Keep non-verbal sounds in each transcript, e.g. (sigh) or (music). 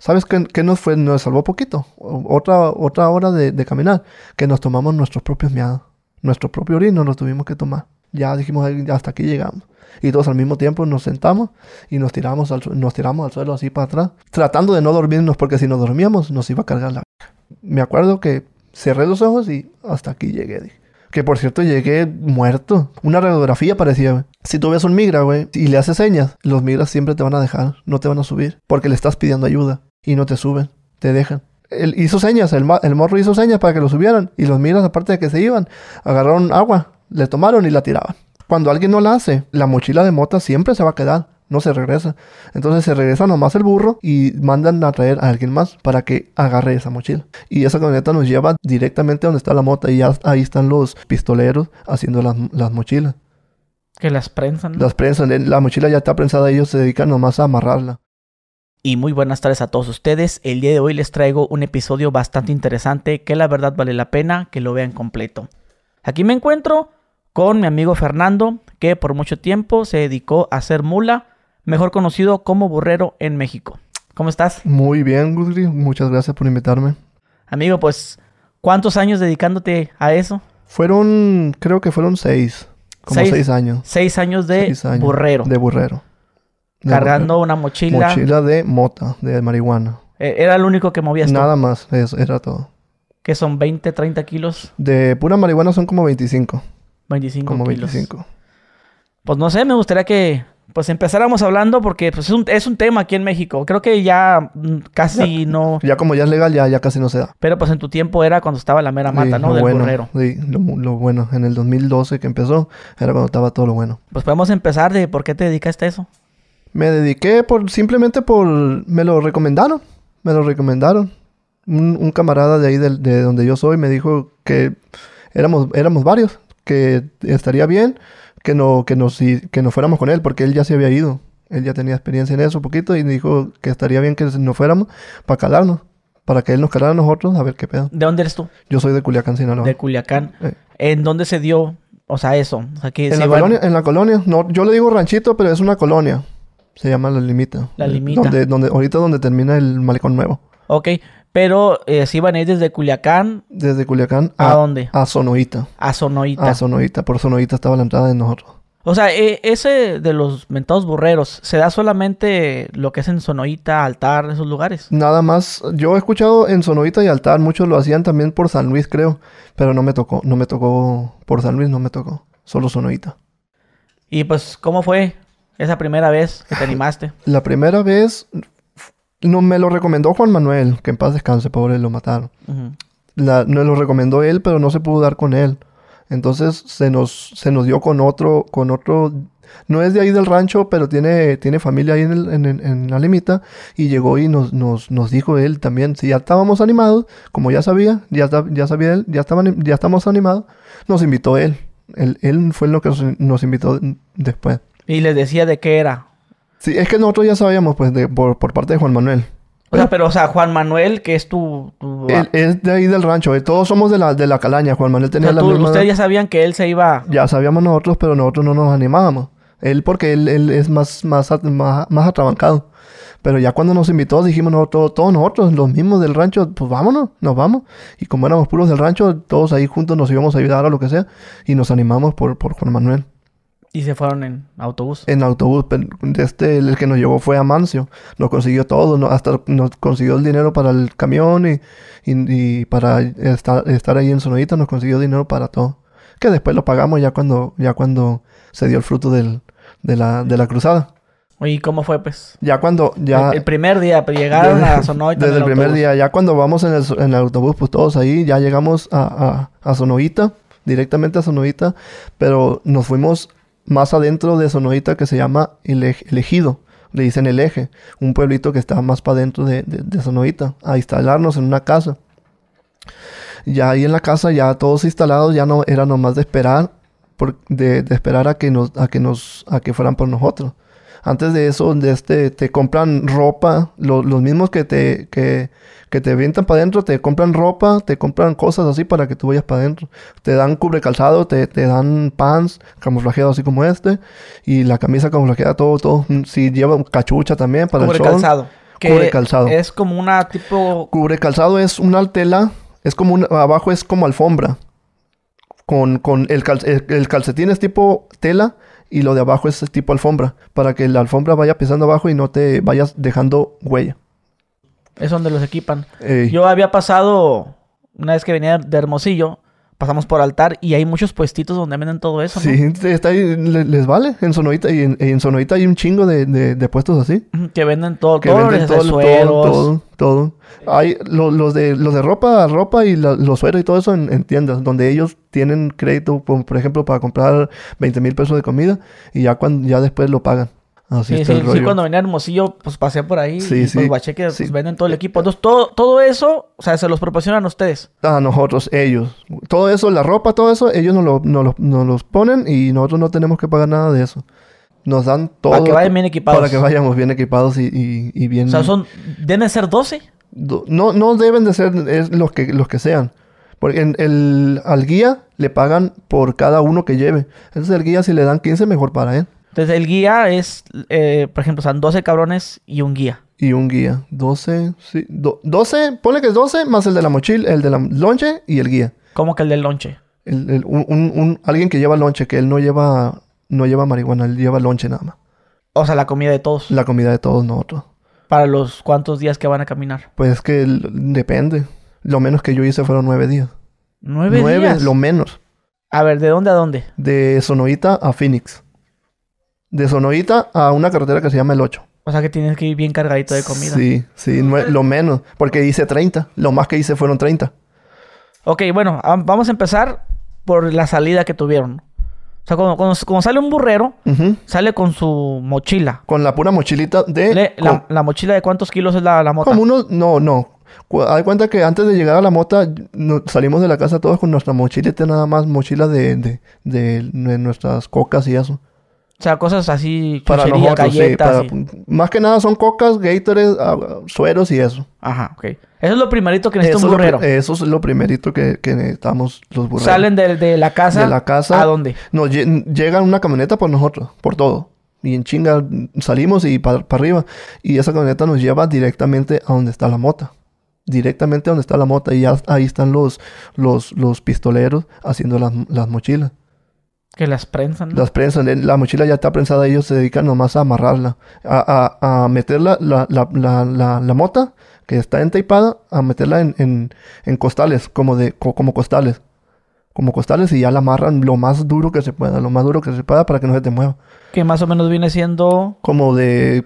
¿Sabes qué, qué nos fue? Nos salvó poquito. Otra, otra hora de, caminar. Que nos tomamos nuestros propios miados. Nuestro propio orino nos tuvimos que tomar. Ya dijimos, "Ay, hasta aquí llegamos. Y todos al mismo tiempo nos sentamos y nos tiramos al, nos tiramos al suelo así para atrás. Tratando de no dormirnos porque si nos dormíamos nos iba a cargar la... Me acuerdo que cerré los ojos y hasta aquí llegué. Que por cierto llegué muerto. Una radiografía parecía. Si tú ves un migra, güey, y le haces señas, los migras siempre te van a dejar, no te van a subir. Porque le estás pidiendo ayuda y no te suben, te dejan. Él hizo señas, el, morro hizo señas para que lo subieran. Y los migras, aparte de que se iban, agarraron agua, le tomaron y la tiraban. Cuando alguien no la hace, la mochila de mota siempre se va a quedar, no se regresa. Entonces se regresa nomás el burro y mandan a traer a alguien más para que agarre esa mochila. Y esa camioneta nos lleva directamente donde está la mota y ya ahí están los pistoleros haciendo las, las mochilas. Que las prensan. Las prensan, la mochila ya está prensada, ellos se dedican nomás a amarrarla. Y muy buenas tardes a todos ustedes. El día de hoy les traigo un episodio bastante interesante que la verdad vale la pena que lo vean completo. Aquí me encuentro con mi amigo Fernando, que por mucho tiempo se dedicó a ser mula, mejor conocido como burrero en México. ¿Cómo estás? Muy bien, Gudri, muchas gracias por invitarme. Amigo, pues, ¿cuántos años dedicándote a eso? Fueron, creo que fueron seis, como Seis. seis, años. Seis años de Seis años. burrero, De burrero. Cargando una mochila. Mochila de mota, de marihuana. Eh, Era el único que movías tú, Nada más, eso era todo. que son 20, 30 kilos, De pura marihuana son como 25. 25 Como kilos. 25. Pues no sé, me gustaría que pues empezáramos hablando porque pues, es, un, es un tema aquí en México. Creo que ya mm, casi no... Ya como ya es legal, ya, ya casi no se da. Pero pues en tu tiempo era cuando estaba la mera mata, Sí, ¿no? lo Del bueno, burrero. Sí, lo, lo bueno. En el 2012 que empezó, era cuando estaba todo lo bueno. Pues podemos empezar de por qué te dedicaste a eso. Me dediqué por simplemente por... Me lo recomendaron. Me lo recomendaron. Un, un camarada de ahí del- de, donde yo soy me dijo que éramos, éramos varios. Que estaría bien que no, que nos, que nos fuéramos con él porque él ya se había ido. Él ya tenía experiencia en eso poquito y dijo que estaría bien que nos fuéramos para calarnos. Para que él nos calara a nosotros a ver qué pedo. ¿De dónde eres tú? Yo soy de Culiacán, Sinaloa. De Culiacán. Eh. ¿En dónde se dio, o sea, eso? O sea, que En se la, colonia, en la colonia, no, yo le digo ranchito, pero es una colonia. Se llama La Limita. La Eh, Limita. Donde, donde, ahorita donde termina el malecón nuevo. Ok, pero eh, se iban a ir desde Culiacán Desde Culiacán a, a, dónde? a Sonoita. A Sonoita. A Sonoita. Por Sonoita estaba la entrada de nosotros. O sea, eh, ese de los mentados burreros, ¿se da solamente lo que es en Sonoita, Altar, esos lugares? Nada más, yo he escuchado en Sonoita y Altar, muchos lo hacían también por San Luis, creo. Pero no me tocó, no me tocó por San Luis, no me tocó. Solo Sonoita. Y pues, ¿cómo fue esa primera vez que te (laughs) animaste? La primera vez, no me lo recomendó Juan Manuel, que en paz descanse, pobre, lo mataron. La, nos lo recomendó él, pero no se pudo dar con él. Entonces se nos, se nos dio con otro, con otro, no es de ahí del rancho, pero tiene, tiene familia ahí en, el- en, en- la limita. Y llegó y nos, nos, nos dijo él también, si ya estábamos animados, como ya sabía, ya, ya sabía él, ya, estaban, ya estamos animados, nos invitó él. Él, él fue lo que nos invitó después. Y les decía de qué era. Sí, es que nosotros ya sabíamos, pues, de, por, por parte de Juan Manuel. O sea, pero, o sea, Juan Manuel, que es tu... tu- Él es de ahí del rancho, eh, todos somos de la, de la calaña. Juan Manuel o tenía la misma... ustedes ya sabían que él se iba... Ya sabíamos nosotros, pero nosotros no nos animábamos. Él porque él, él es más, más, más, más atrabancado. Pero ya cuando nos invitó, dijimos nosotros, todos nosotros, los mismos del rancho, pues vámonos, nos vamos. Y como éramos puros del rancho, todos ahí juntos nos íbamos a ayudar a lo que sea. Y nos animamos por, por Juan Manuel. Y se fueron en autobús. En autobús, pero este, el que nos llevó fue Amancio. Nos consiguió todo, no- hasta nos consiguió el dinero para el camión y, y, y para estar, estar ahí en Sonorita nos consiguió dinero para todo. Que después lo pagamos ya cuando, ya cuando se dio el fruto del, de, la, de la cruzada. ¿Y cómo fue, pues? Ya cuando, ya... el, el primer día, pues, llegaron a Sonoita en Desde el primer autobús. día, ya cuando vamos en el, en el autobús, pues todos ahí, ya llegamos a, a, a Sonoita, directamente a Sonoita, pero nos fuimos más adentro de Sonoita que se llama el, Ej- el Ejido, le dicen el Eje, un pueblito que está más para adentro de, de, a instalarnos en una casa. Ya ahí en la casa, ya todos instalados, ya no era nomás de esperar, de, de esperar a que nos, a que nos, a que fueran por nosotros. Antes de eso, de este, te compran ropa, lo- los mismos que te, que, que te avientan para adentro, te compran ropa, te compran cosas así para que tú vayas para adentro. Te dan cubre calzado, te, te dan pants camuflajeados así como este, y la camisa camuflajeada, todo, todo. Si lleva cachucha también para Cubre el sol. calzado. Cubre calzado. Es como una tipo... Cubre calzado es una tela, es como un, abajo es como alfombra. Con, con el, cal- el- el calcetín es tipo tela y lo de abajo es tipo alfombra. Para que la alfombra vaya pisando abajo y no te vayas dejando huella. Es donde los equipan. Ey. Yo había pasado, una vez que venía de Hermosillo, pasamos por altar y hay muchos puestitos donde venden todo eso, ¿no? Sí, está ahí, les vale. En Sonorita, y en, en Sonorita hay un chingo de, de- de puestos así. Que venden todo, Que todo, venden todo, sueros. todo, todo, todo. Hay lo- los de los de ropa, ropa y la- los sueros y todo eso en, en tiendas, donde ellos tienen crédito, por, por ejemplo, para comprar 20 mil pesos de comida y ya cuando ya después lo pagan. Así Sí, está sí, el sí, cuando venía a Hermosillo, pues pasé por ahí Sí, y sí. pues guaché que pues, venden todo el equipo. Entonces, todo, todo eso, o sea, se los proporcionan a ustedes. A nosotros, ellos. Todo eso, la ropa, todo eso, ellos nos, lo, nos, lo- nos los ponen y nosotros no tenemos que pagar nada de eso. Nos dan todo. Para que vayan bien equipados. Para que vayamos bien equipados y, y, y bien. O sea, son, deben ser 12. Do- No, no deben de ser es los que, los que sean. Porque en el, al guía le pagan por cada uno que lleve. Entonces el guía si le dan 15 mejor para él. Entonces, el guía es, eh, por ejemplo, son 12 cabrones y un guía. Y un guía. 12, sí. do- 12, ponle que es 12 más el de la mochila, el de la lonche y el guía. Como que el del lonche. El- el- un, un- un- alguien que lleva lonche, que él no lleva, no lleva marihuana, él lleva lonche nada más. O sea, la comida de todos. La comida de todos nosotros. Para los cuantos días que van a caminar. Pues es que depende. Lo menos que yo hice fueron nueve días. ¿Nueve, días? lo menos. A ver, ¿de dónde a dónde? De Sonoita a Phoenix. De Sonoita a una carretera que se llama el 8. O sea, que tienes que ir bien cargadito de comida. Sí, sí, lo menos. Porque hice 30. Lo más que hice fueron 30. Ok, bueno, vamos a empezar por la salida que tuvieron. O sea, cuando, cuando- cuando sale un burrero, sale con su mochila. Con la pura mochilita de... Le- la, mochila de cuántos kilos es la, la mota. como unos... No, no. Haz cuenta que antes de llegar a la mota, no- salimos de la casa todos con nuestra mochilita nada más. Mochila de, de, de- de nuestras cocas y eso. O sea, cosas así, Para nosotros, sí. galletas. para- y- Más que nada son cocas, Gatorade, ah, sueros y eso. Ajá, ok. Eso es lo primerito que necesita un burrero. eso es lo primerito que, que necesitamos los burreros. Salen de, de la casa. de la casa. ¿A dónde? Nos lle- llega una camioneta por nosotros, por todo. Y en chinga salimos y para arriba. Y esa camioneta nos lleva directamente a donde está la mota. Directamente a donde está la mota. Y ya ahí están los, los, los pistoleros haciendo las, las mochilas. Que las prensan. ¿no? Las prensan. La mochila ya está prensada. Ellos se dedican nomás a amarrarla. A, a, a meter la, la, la, la, mota que está entapada. A meterla en, en, en costales. Como, de, co- como costales. Como costales y ya la amarran lo más duro que se pueda. Lo más duro que se pueda para que no se te mueva. Que más o menos viene siendo Como de,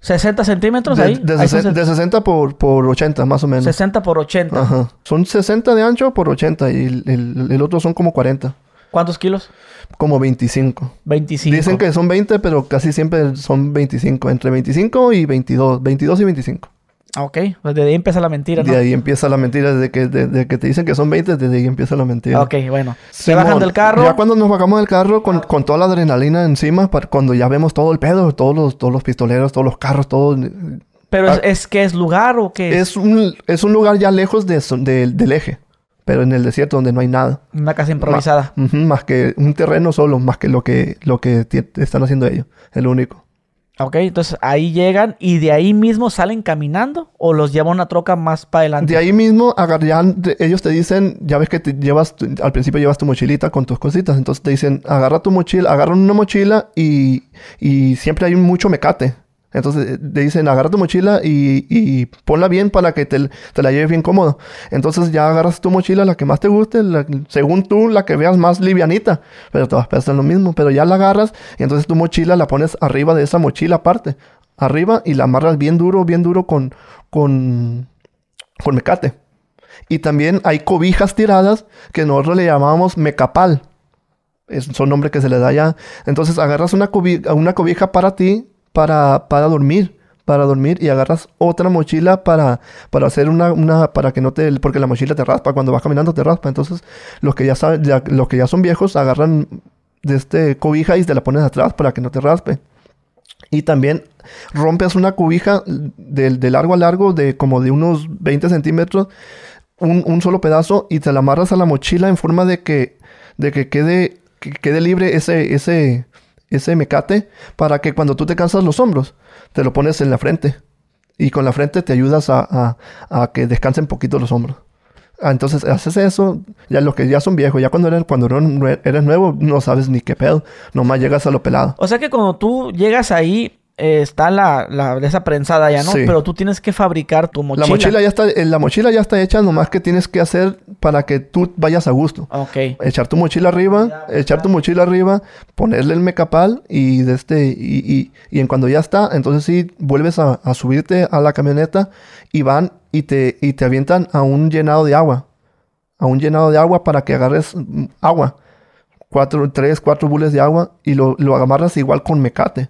60 centímetros de, ahí. de, Ahí son sesen- de 60 por, por 80 más o menos. 60 por 80. Ajá. Son 60 de ancho por 80 y el, el- el otro son como 40. ¿Cuántos kilos? Como 25. 25. Dicen que son 20, pero casi siempre son 25. Entre 25 y 22. 22 y 25. Ah, ok. Pues de ahí empieza la mentira, ¿no? De ahí empieza la mentira. Desde que, desde que te dicen que son 20, desde ahí empieza la mentira. Ok, bueno. Se Simón, bajan del carro. Ya cuando nos bajamos del carro con, con toda la adrenalina encima, para cuando ya vemos todo el pedo, todos los, todos los pistoleros, todos los carros, todo. Pero es, Ah. es que es lugar o qué es? Un, es un lugar ya lejos de, de- del eje, pero en el desierto donde no hay nada. Una casa improvisada. Más que un terreno solo, más que lo que, lo que están haciendo ellos. Es lo único. Ok, entonces ahí llegan y de ahí mismo salen caminando o los lleva una troca más para adelante. De ahí mismo, agar- ya de- ellos te dicen, ya ves que te llevas, al principio llevas tu mochilita con tus cositas, entonces te dicen, agarra tu mochila, agarran una mochila y, y siempre hay mucho mecate. Entonces eh, te dicen, agarra tu mochila y, y ponla bien para que te, te la lleves bien cómodo. Entonces ya agarras tu mochila, la que más te guste, según tú, la que veas más livianita. Pero a pensar lo mismo. Pero ya la agarras y entonces tu mochila la pones arriba de esa mochila aparte. Arriba y la amarras bien duro, bien duro con, con, con mecate. Y también hay cobijas tiradas que nosotros le llamamos mecapal. Es, son nombres que se le da ya. Entonces agarras una, una cobija para ti, para, para dormir. Para dormir y agarras otra mochila para, para hacer una, una, para que no te, porque la mochila te raspa, cuando vas caminando te raspa. Entonces, los que ya saben, los que ya son viejos agarran de este cobija y te la pones atrás para que no te raspe. Y también rompes una cobija de, largo a largo, de como de unos 20 centímetros, un, un solo pedazo, y te la amarras a la mochila en forma de que, de que quede, que quede libre ese, ese, ese mecate, para que cuando tú te cansas los hombros, te lo pones en la frente. Y con la frente te ayudas a, a- que descansen poquito los hombros. Ah, Entonces haces eso, ya los que ya son viejos, ya cuando eres, cuando eres nuevo no sabes ni qué pedo, nomás llegas a lo pelado. O sea que cuando tú llegas ahí, eh, está la, la esa prensada ya, ¿no? Sí. Pero tú tienes que fabricar tu mochila. La mochila ya está, eh, la mochila ya está hecha, nomás que tienes que hacer para que tú vayas a gusto. Ok. Echar tu mochila arriba, echar tu mochila arriba, ponerle el mecapal y de este, y, y, y en cuando ya está, entonces sí vuelves a, a subirte a la camioneta y van y te, y te avientan a un llenado de agua. A un llenado de agua para que agarres mm, agua. Cuatro, tres, cuatro bules de agua y lo, lo amarras igual con mecate.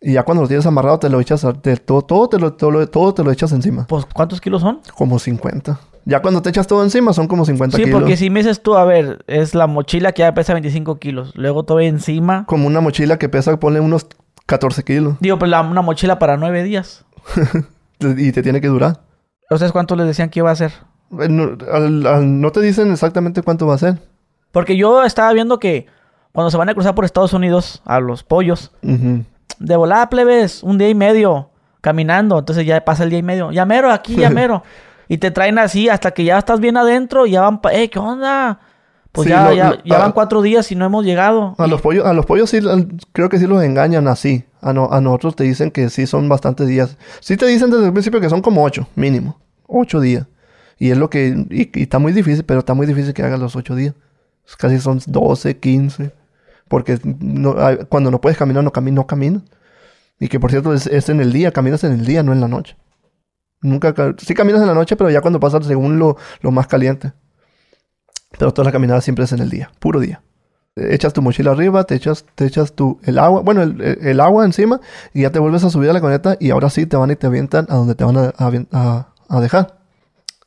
Y ya cuando lo tienes amarrado te lo echas, te- todo, todo, te lo, todo, todo te lo echas encima. Pues, ¿cuántos kilos son? Como 50. Ya cuando te echas todo encima son como 50 Sí, kilos. porque si me dices tú, a ver, es la mochila que ya pesa 25 kilos. Luego todo encima. Como una mochila que pesa, ponle unos 14 kilos. Digo, pues la- una mochila para nueve días. (laughs) Y te tiene que durar. ¿Ustedes cuánto les decían que iba a ser? Eh, No, al- al- no te dicen exactamente cuánto va a ser. Porque yo estaba viendo que cuando se van a cruzar por Estados Unidos a los pollos, Ujú. De volada plebes, un día y medio caminando. Entonces ya pasa el día y medio. Ya mero, aquí, ya (laughs) mero. y te traen así hasta que ya estás bien adentro y ya van, eh, ¿qué onda? Pues Sí, ya, lo- ya, ya van cuatro días y no hemos llegado. A los pollos, a los pollos sí, creo que sí los engañan así. A, no- a nosotros te dicen que sí son bastantes días. Sí te dicen desde el principio que son como ocho, mínimo. Ocho días. Y es lo que... Y, y está muy difícil, pero está muy difícil que hagas los ocho días. Casi son 12, 15. Porque no- cuando no puedes caminar, no, cami no caminas. Y que por cierto es, en el día, caminas en el día, no en la noche. Nunca... ca- Sí caminas en la noche, pero ya cuando pasas según lo, lo más caliente. Pero toda la caminada siempre es en el día, puro día. Echas tu mochila arriba, te echas, te echas tu, el agua, bueno, el, el- agua encima y ya te vuelves a subir a la camioneta y ahora sí te van y te avientan a donde te van a, a- a dejar.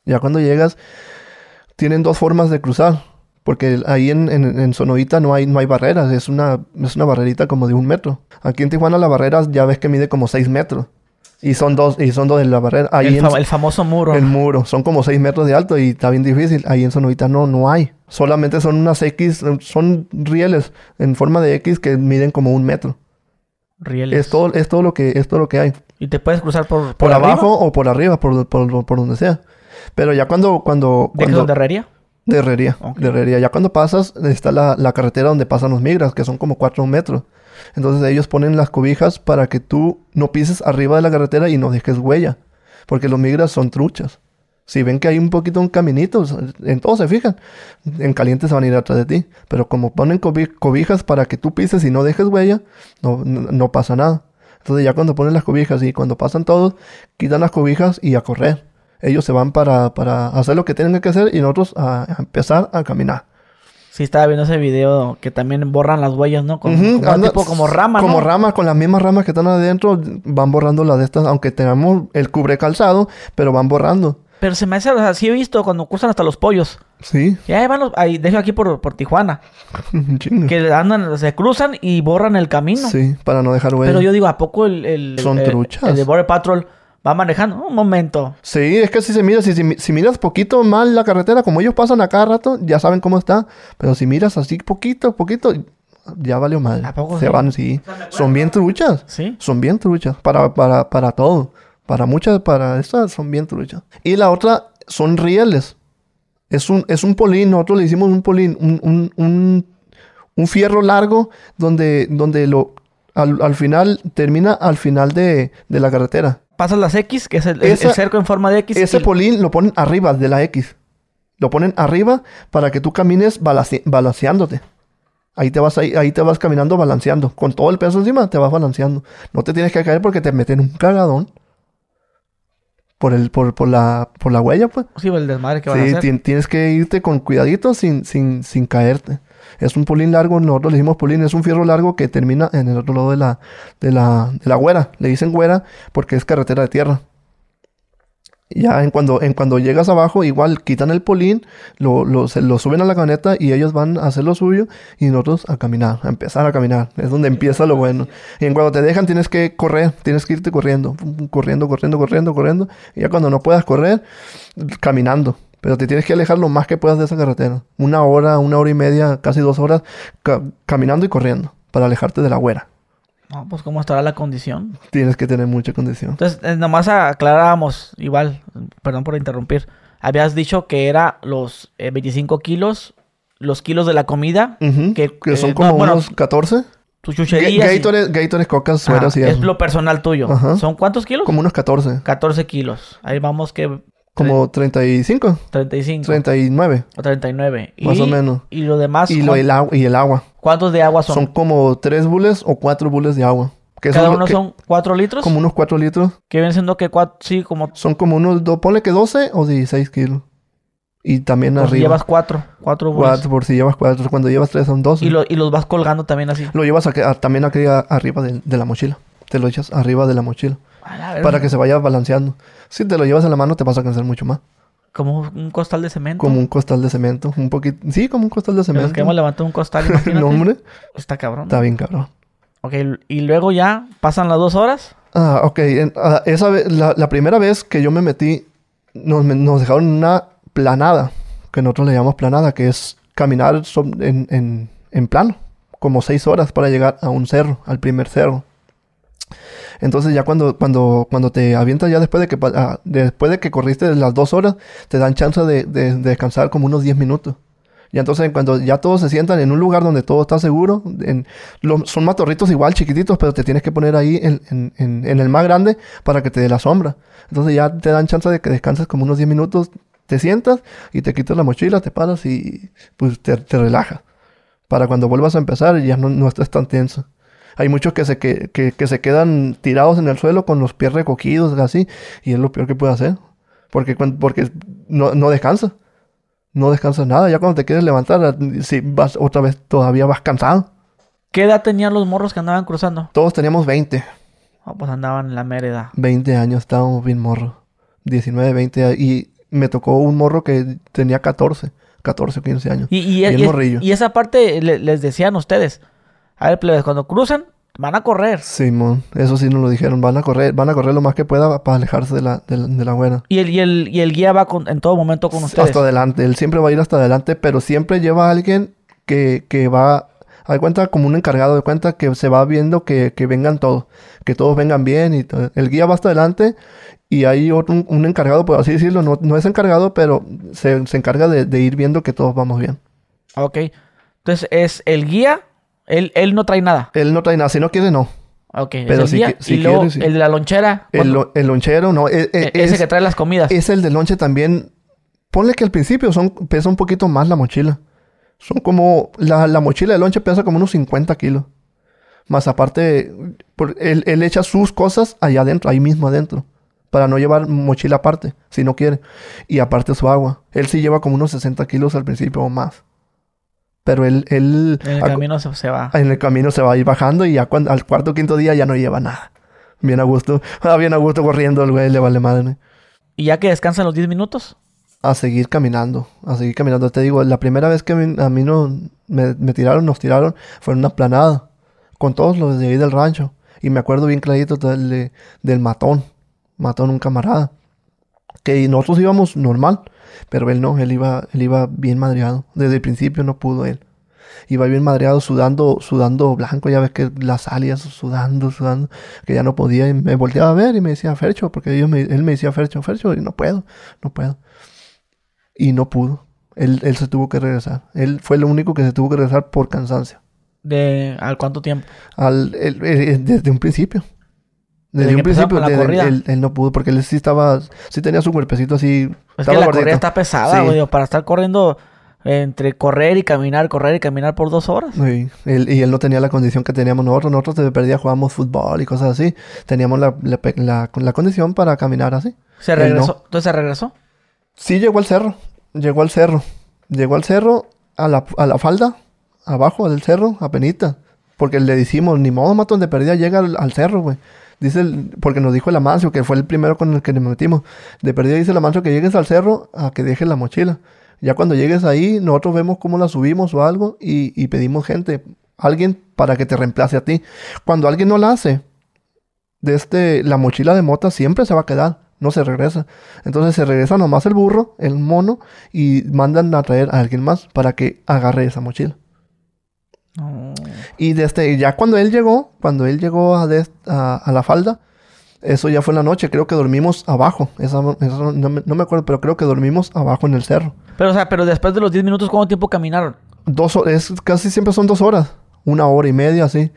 Ya cuando llegas, tienen dos formas de cruzar. Porque ahí en, en, en Sonoita no hay, no hay barreras, es una, es una barrerita como de un metro. Aquí en Tijuana la barrera ya ves que mide como seis metros. Y son dos, y son dos de la barrera. Ahí el, en- fa- el famoso muro. el muro. Son como 6 metros de alto y está bien difícil. Ahí en Sonovita no, no hay. Solamente son unas X, son rieles en forma de X que miden como un metro. Rieles. Es todo, es todo lo que, es todo lo que hay. Y te puedes cruzar por, por, abajo o por arriba, por, por, por donde sea. Pero ya cuando, cuando, ¿De cuando de herrería? de herrería, Ok. de herrería. Ya cuando pasas, está la, la carretera donde pasan los migras, que son como 4 metros. Entonces ellos ponen las cobijas para que tú no pises arriba de la carretera y no dejes huella. Porque los migras son truchas. Si ven que hay un poquito un caminito, en todo se fijan. En caliente se van a ir atrás de ti. Pero como ponen cobi- cobijas para que tú pises y no dejes huella, no, no, no pasa nada. Entonces ya cuando ponen las cobijas y cuando pasan todos, quitan las cobijas y a correr. Ellos se van para, para hacer lo que tienen que hacer y nosotros a, a empezar a caminar. Sí, estaba viendo ese video que también borran las huellas, ¿no? Con, Ujú, como, anda- tipo como rama, Como ¿no? ramas, con las mismas ramas que están adentro, van borrando las de estas, aunque tenemos el cubre calzado, pero van borrando. Pero se me hace, o sea, sí he visto cuando cruzan hasta los pollos. Sí, Y ahí van los, ahí, de hecho aquí por, por Tijuana. (laughs) Que andan, se cruzan y borran el camino. Sí, para no dejar huella. Pero yo digo, ¿a poco el, el, Son el- truchas. el de Border Patrol va manejando? Un momento. Sí, es que si se mira, si, si, si miras poquito mal la carretera, como ellos pasan a cada rato, ya saben cómo está. Pero si miras así poquito, poquito, ya valió mal. ¿A poco Se sí? van, sí. Son bien truchas. ¿Sí? Son bien truchas. Para, para, para todo. Para muchas, para estas son bien truchas. Y la otra son rieles. Es un, es un polín. Nosotros le hicimos un polín. Un, un, un, un fierro largo donde, donde lo, al, al final, termina al final de, de la carretera. Pasas las X, que es el, el- Esa- el cerco en forma de X. Ese y- polín lo ponen arriba de la X. Lo ponen arriba para que tú camines balanci- balanceándote. Ahí te vas ahí, ahí te vas caminando balanceando. Con todo el peso encima te vas balanceando. No te tienes que caer porque te meten un cagadón. Por el, por, por la, por la huella, pues. Sí, el desmadre que van a Sí, hacer. tien- tienes que irte con cuidadito sin, sin, sin caerte. Es un polín largo, nosotros le decimos polín, es un fierro largo que termina en el otro lado de la, de la, de la güera. Le dicen güera porque es carretera de tierra. Ya en cuando, en cuando llegas abajo, igual quitan el polín, lo, lo, se lo suben a la camioneta y ellos van a hacer lo suyo y nosotros a caminar, a empezar a caminar. Es donde empieza lo bueno. Y en cuando te dejan tienes que correr, tienes que irte corriendo, corriendo, corriendo, corriendo, corriendo. Y ya cuando no puedas correr, caminando. Pero te tienes que alejar lo más que puedas de esa carretera. Una hora, una hora y media, casi dos horas, ca- caminando y corriendo para alejarte de la güera. No, pues cómo estará la condición. Tienes que tener mucha condición. Entonces, eh, nomás aclarábamos, igual, perdón por interrumpir. Habías dicho que era los eh, 25 kilos, los kilos de la comida, Ujú, que, que son eh, como no, bueno, unos 14. tus chucherías. y- Gatorade, Gatorade, cocas, Ajá, y es eso. lo personal tuyo. Ajá. ¿Son cuántos kilos? Como unos 14. 14 kilos. Ahí vamos que Como 35, 35 39. o 39. Más Y- o menos. Y lo demás, Y, lo, ¿cuán- el, agua, y el agua. ¿cuántos de agua son? Son como 3 bules o 4 bules de agua. Que Cada son uno que- son 4 litros. Como unos 4 litros. Que vienen siendo que cuatro, sí, como Son como unos, do- ponle que 12 o 16 kilos. Y también pues, arriba. llevas 4. 4 4 por si llevas 4. Cuando llevas 3 son 12. y, lo- y los vas colgando también así. Lo llevas aquí- a- también aquí a- arriba de, de la mochila. Te lo echas arriba de la mochila. Para que se vaya balanceando. Si te lo llevas en la mano te vas a cansar mucho más. Como un costal de cemento. Como un costal de cemento. Un poquito. Sí, como un costal de Que Nos cemento. queremos levantar un costal, (laughs) imagínate. no, hombre. Está cabrón. Está bien cabrón. Ok, y luego ya pasan las dos horas. Ah, ok. En- ah, esa vez, la, la primera vez que yo me metí, nos, me- nos dejaron una planada, que nosotros le llamamos planada, que es caminar so- en, en- en plano, como seis horas para llegar a un cerro, al primer cerro. Entonces ya cuando, cuando, cuando te avientas ya después de que ah, después de que corriste las dos horas, te dan chance de, de- de descansar como unos 10 minutos. Y entonces cuando ya todos se sientan en un lugar donde todo está seguro, en, lo- son matorritos igual chiquititos, pero te tienes que poner ahí en, el más grande para que te dé la sombra. Entonces ya te dan chance de que descanses como unos 10 minutos, te sientas y te quitas la mochila, te paras y pues te, te relajas. Para cuando vuelvas a empezar ya no, no estés tan tenso. Hay muchos que se, que, que- que se quedan tirados en el suelo con los pies recogidos, así, y es lo peor que puede hacer. Porque, porque no, no descansa. No descansas nada. Ya cuando te quieres levantar, si vas otra vez, todavía vas cansado. ¿Qué edad tenían los morros que andaban cruzando? Todos teníamos 20. Ah, pues andaban en la mera edad. 20 años, estábamos bien morros. 19, 20. a- Y me tocó un morro que tenía 14. 14 o 15 años. Y, y, Bien y- morrillo. y esa parte le- les decían ustedes. A ver, plebes, cuando cruzan, van a correr. Simón, eso sí nos lo dijeron. Van a correr, van a correr lo más que pueda para alejarse de la, de la, de la buena. Y el, y el, y el guía va con- en todo momento con ustedes. Hasta adelante. Él siempre va a ir hasta adelante, pero siempre lleva a alguien que, que va... Hay cuenta como un encargado de cuenta que se va viendo que, que vengan todos. Que todos vengan bien y. El guía va hasta adelante y hay otro, un, un encargado, por así decirlo. No, no es encargado, pero se, se encarga de, de ir viendo que todos vamos bien. Ok. Entonces es el guía. Él, él no trae nada. Él no trae nada. Si no quiere, no. Ok. Pero el si si y luego quiere, sí. el de la lonchera. El, lonchero, no. e- e- E- ese es, que trae las comidas. es el del lonche también. Ponle que al principio son, pesa un poquito más la mochila. Son como... La, la mochila de lonche pesa como unos 50 kilos. Más aparte, por- él, él echa sus cosas allá adentro, ahí mismo adentro. Para no llevar mochila aparte, si no quiere. Y aparte su agua. Él sí lleva como unos 60 kilos al principio o más. Pero él... él en el camino se, se va. en el camino se va a ir bajando y ya cuando, al cuarto o quinto día ya no lleva nada. Bien a gusto. (laughs) Ah, bien a gusto corriendo el güey, le vale madre. Y ya que descansan los 10 minutos. A seguir caminando, a seguir caminando. Te digo, la primera vez que a mí, a mí no, me, me tiraron, nos tiraron, fue en una planada. Con todos los de ahí del rancho. Y me acuerdo bien clarito del, de- del matón. Matón, un camarada. Que nosotros íbamos normal. Pero él no, él iba, él iba bien madreado. Desde el principio no pudo él. Iba bien madreado, sudando, sudando blanco. Ya ves que las salias sudando, sudando. Que ya no podía. Y me volteaba a ver y me decía, Fercho. Porque ellos me- él me decía, Fercho, Fercho. Y no puedo, no puedo. Y no pudo. Él, él se tuvo que regresar. Él fue el único que se tuvo que regresar por cansancio. De ¿Al cuánto tiempo? Al, desde un principio. Desde, Desde un principio. la desde- él, él no pudo porque él sí estaba... Sí tenía su cuerpecito así... Es que la corrida está pesada, güey. Para estar corriendo entre correr y caminar, correr y caminar por dos horas. Sí, él- y él no tenía la condición que teníamos nosotros. Nosotros de perdida jugábamos fútbol y cosas así. Teníamos la, la, la- la condición para caminar así. Se regresó. no. Entonces se regresó. Sí llegó al cerro. Llegó al cerro. Llegó al cerro, a la, a la falda, abajo del cerro, a penita. Porque le decimos, ni modo, matón de perdida, llega al, al cerro, güey. Dice, el- porque nos dijo el Amancio, que fue el primero con el que nos metimos. De perdida dice el Amancio que llegues al cerro a que dejes la mochila. Ya cuando llegues ahí, nosotros vemos cómo la subimos o algo y, y pedimos gente, alguien para que te reemplace a ti. Cuando alguien no la hace, de este, la mochila de mota siempre se va a quedar, no se regresa. Entonces se regresa nomás el burro, el mono, y mandan a traer a alguien más para que agarre esa mochila. Y desde ya cuando él llegó, cuando él llegó a, a- a la falda, eso ya fue en la noche, creo que dormimos abajo. Esa- no, me, no me acuerdo, pero creo que dormimos abajo en el cerro. Pero, o sea, pero después de los 10 minutos, ¿cuánto tiempo caminaron? Dos horas, es, casi siempre son dos horas, una hora y media, así.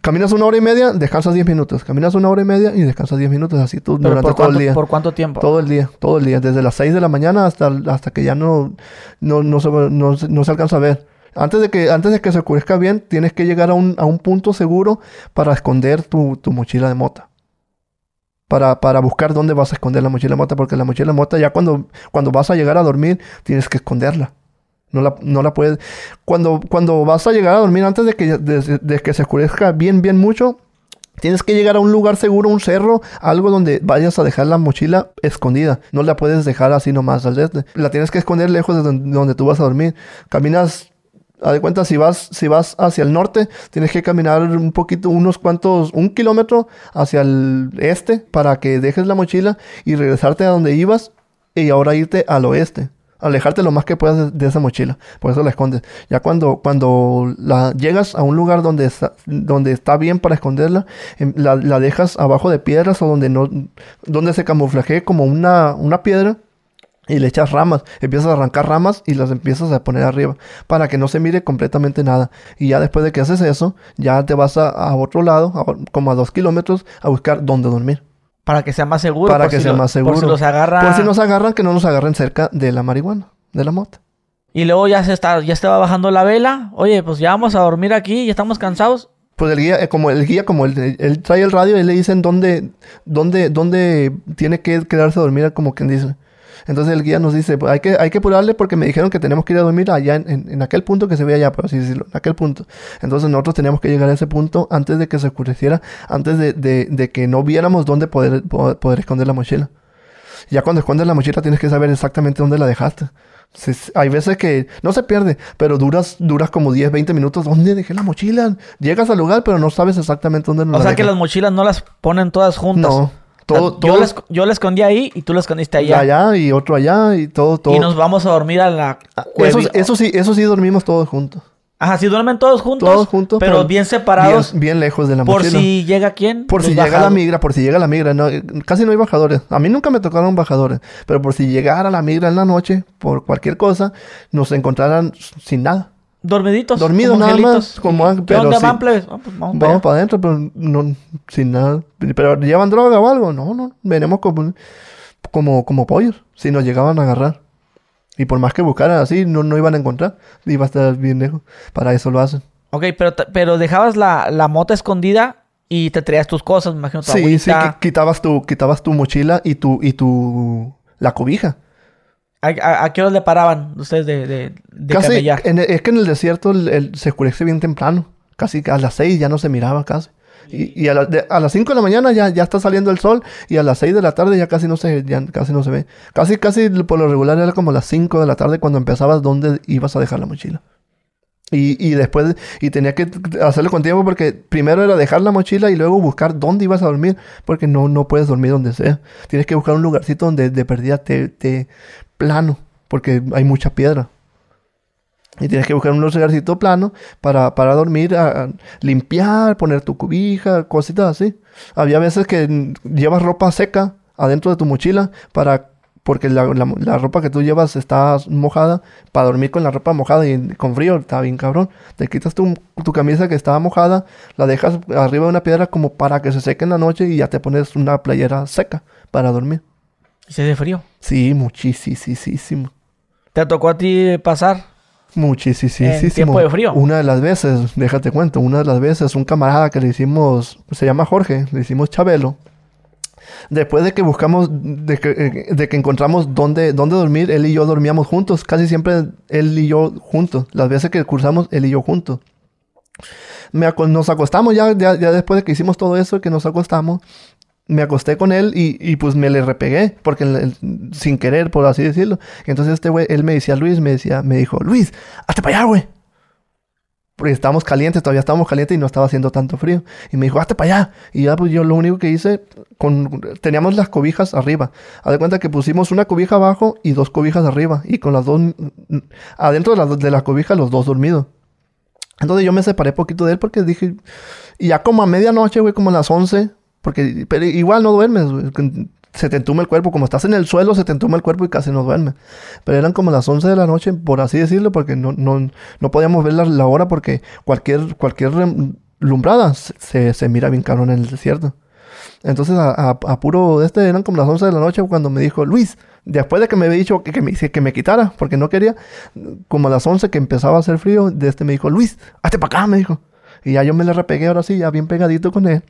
Caminas una hora y media, descansas 10 minutos. Caminas una hora y media y descansas 10 minutos, así tú durante ¿por, todo cuánto, el día. ¿Por cuánto tiempo? Todo el día, todo el día, desde las 6 de la mañana hasta, hasta que ya no, no, no, se, no, se- no se alcanza a ver. Antes de, que, antes de que se oscurezca bien, tienes que llegar a un, a un punto seguro para esconder tu, tu mochila de mota. Para, para buscar dónde vas a esconder la mochila de mota, porque la mochila de mota ya cuando, cuando vas a llegar a dormir, tienes que esconderla. No la, no la puedes... Cuando, cuando vas a llegar a dormir, antes de que, de- de que se oscurezca bien, bien mucho, Tienes que llegar a un lugar seguro, un cerro, algo donde vayas a dejar la mochila escondida. No la puedes dejar así nomás al este. La tienes que esconder lejos de donde, tú vas a dormir. Caminas, haz de cuenta, si vas, si vas hacia el norte, tienes que caminar un poquito, unos cuantos, un kilómetro hacia el este para que dejes la mochila y regresarte a donde ibas y ahora irte al oeste. Alejarte lo más que puedas de, esa mochila. Por eso la escondes. Ya cuando, cuando la llegas a un lugar donde está, donde está bien para esconderla, em, la, la dejas abajo de piedras o donde no, donde se camuflaje como una, una piedra y le echas ramas. Empiezas a arrancar ramas y las empiezas a poner arriba para que no se mire completamente nada. Y ya después de que haces eso, ya te vas a, a otro lado, a- como a dos kilómetros, a buscar dónde dormir. Para que sea más seguro. Para que si sea lo- más Por si seguro. los agarra. Por si nos agarran, que no nos agarren cerca de la marihuana, de la mota. Y luego ya se está, ya estaba bajando la vela. Oye, pues ya vamos a dormir aquí, ya estamos cansados. Pues el guía, eh, como el guía, como él, él trae el radio, él le dicen dónde, dónde, dónde tiene que quedarse a dormir, como quien dice. Entonces el guía nos dice, pues hay que, hay que apurarle porque me dijeron que tenemos que ir a dormir allá en, en- en aquel punto que se ve allá, por así decirlo, en aquel punto. Entonces nosotros teníamos que llegar a ese punto antes de que se oscureciera, antes de, de- de que no viéramos dónde poder, po- poder esconder la mochila. Ya cuando escondes la mochila tienes que saber exactamente dónde la dejaste. Se- hay veces que no se pierde, pero duras, duras como 10, 20 minutos. ¿Dónde dejé la mochila? Llegas al lugar, pero no sabes exactamente dónde O la sea que las mochilas no las ponen todas juntas. No, Todo, yo, la yo la escondí ahí y tú la escondiste allá. allá y otro allá y todo, todo. Y nos vamos a dormir a la eso, cuevi- eso sí, eso sí dormimos todos juntos. Ajá, sí duermen todos juntos. Todos juntos, Pero, pero bien separados. Bien, bien lejos de la por mochila. si llega quién. Por si llega la migra, por si llega la migra, no, casi no hay bajadores. A mí nunca me tocaron bajadores, pero por si llegara la migra en la noche, por cualquier cosa, nos encontraran sin nada. Dormiditos. Dormido como nada angelitos. más, como- ¿Qué pero onda sí. van, plebes? Ah, pues vamos para Vamos allá. para adentro, pero no, sin nada. Pero llevan droga o algo, no, no, venimos como, como, como pollos, si nos llegaban a agarrar. Y por más que buscaran así, no, no iban a encontrar. Iba a estar bien lejos. Para eso lo hacen. Ok, pero, pero dejabas la, la mota escondida y te traías tus cosas, me imagino tu Sí, sí, agüita. qui- quitabas tu, quitabas tu mochila y tu, y tu, la cobija. ¿A, a, a qué horas le paraban ustedes de, de, de casi, camellar? en el- es que en el desierto el- el- se oscurece bien temprano. Casi a las seis ya no se miraba casi. Y, y a, la- de- a las 5 de la mañana ya, ya está saliendo el sol y a las 6 de la tarde ya casi no se, ya casi no se ve. Casi, casi por lo regular era como las 5 de la tarde cuando empezabas dónde ibas a dejar la mochila. Y, y después, y tenía que hacerlo con tiempo porque primero era dejar la mochila y luego buscar dónde ibas a dormir, porque no, no puedes dormir donde sea. Tienes que buscar un lugarcito donde de perdida te, te plano, porque hay mucha piedra. Y tienes que buscar un lugarcito plano para, para dormir, limpiar, poner tu cobija, cositas así. Había veces que llevas ropa seca adentro de tu mochila para porque la, la- la ropa que tú llevas está mojada, para dormir con la ropa mojada y con frío, está bien cabrón. Te quitas tu, tu camisa que estaba mojada, la dejas arriba de una piedra como para que se seque en la noche y ya te pones una playera seca para dormir. ¿Y se hace frío? Sí, muchísimo. ¿Te tocó a ti pasar? Muchísimo. En tiempo de frío. Una de las veces, déjate cuento, una de las veces, un camarada que le hicimos, se llama Jorge, le hicimos Chabelo. Después de que buscamos, de que, eh, de que encontramos dónde, dónde dormir, él y yo dormíamos juntos. Casi siempre él y yo juntos. Las veces que cursamos, él y yo juntos. Me aco- nos acostamos ya, ya, ya después de que hicimos todo eso, que nos acostamos. Me acosté con él y, y pues me le repegué, porque sin querer, por así decirlo. Entonces este güey, él me decía, Luis, me decía, me dijo, Luis, hazte para allá, güey. Porque estábamos calientes, todavía estábamos calientes y no estaba haciendo tanto frío. Y me dijo, hazte para allá. Y ya pues yo lo único que hice, con, teníamos las cobijas arriba. Haz de cuenta que pusimos una cobija abajo y dos cobijas arriba. Y con las dos, adentro de las, de las cobijas los dos dormidos. Entonces yo me separé poquito de él porque dije, y ya como a medianoche, güey, como a las 11, porque pero igual no duermes. Se te entuma el cuerpo, como estás en el suelo, se te entuma el cuerpo y casi no duermes. Pero eran como las 11 de la noche, por así decirlo, porque no, no, no podíamos ver la, hora porque cualquier, cualquier lumbrada se, se mira bien cabrón en el desierto. Entonces, a, a, a puro este, eran como las 11 de la noche cuando me dijo, Luis, después de que me había dicho que, que, me, que me quitara, porque no quería, como las 11 que empezaba a hacer frío, de este me dijo, Luis, hazte para acá, me dijo. Y ya yo me le repegué ahora sí, ya bien pegadito con él.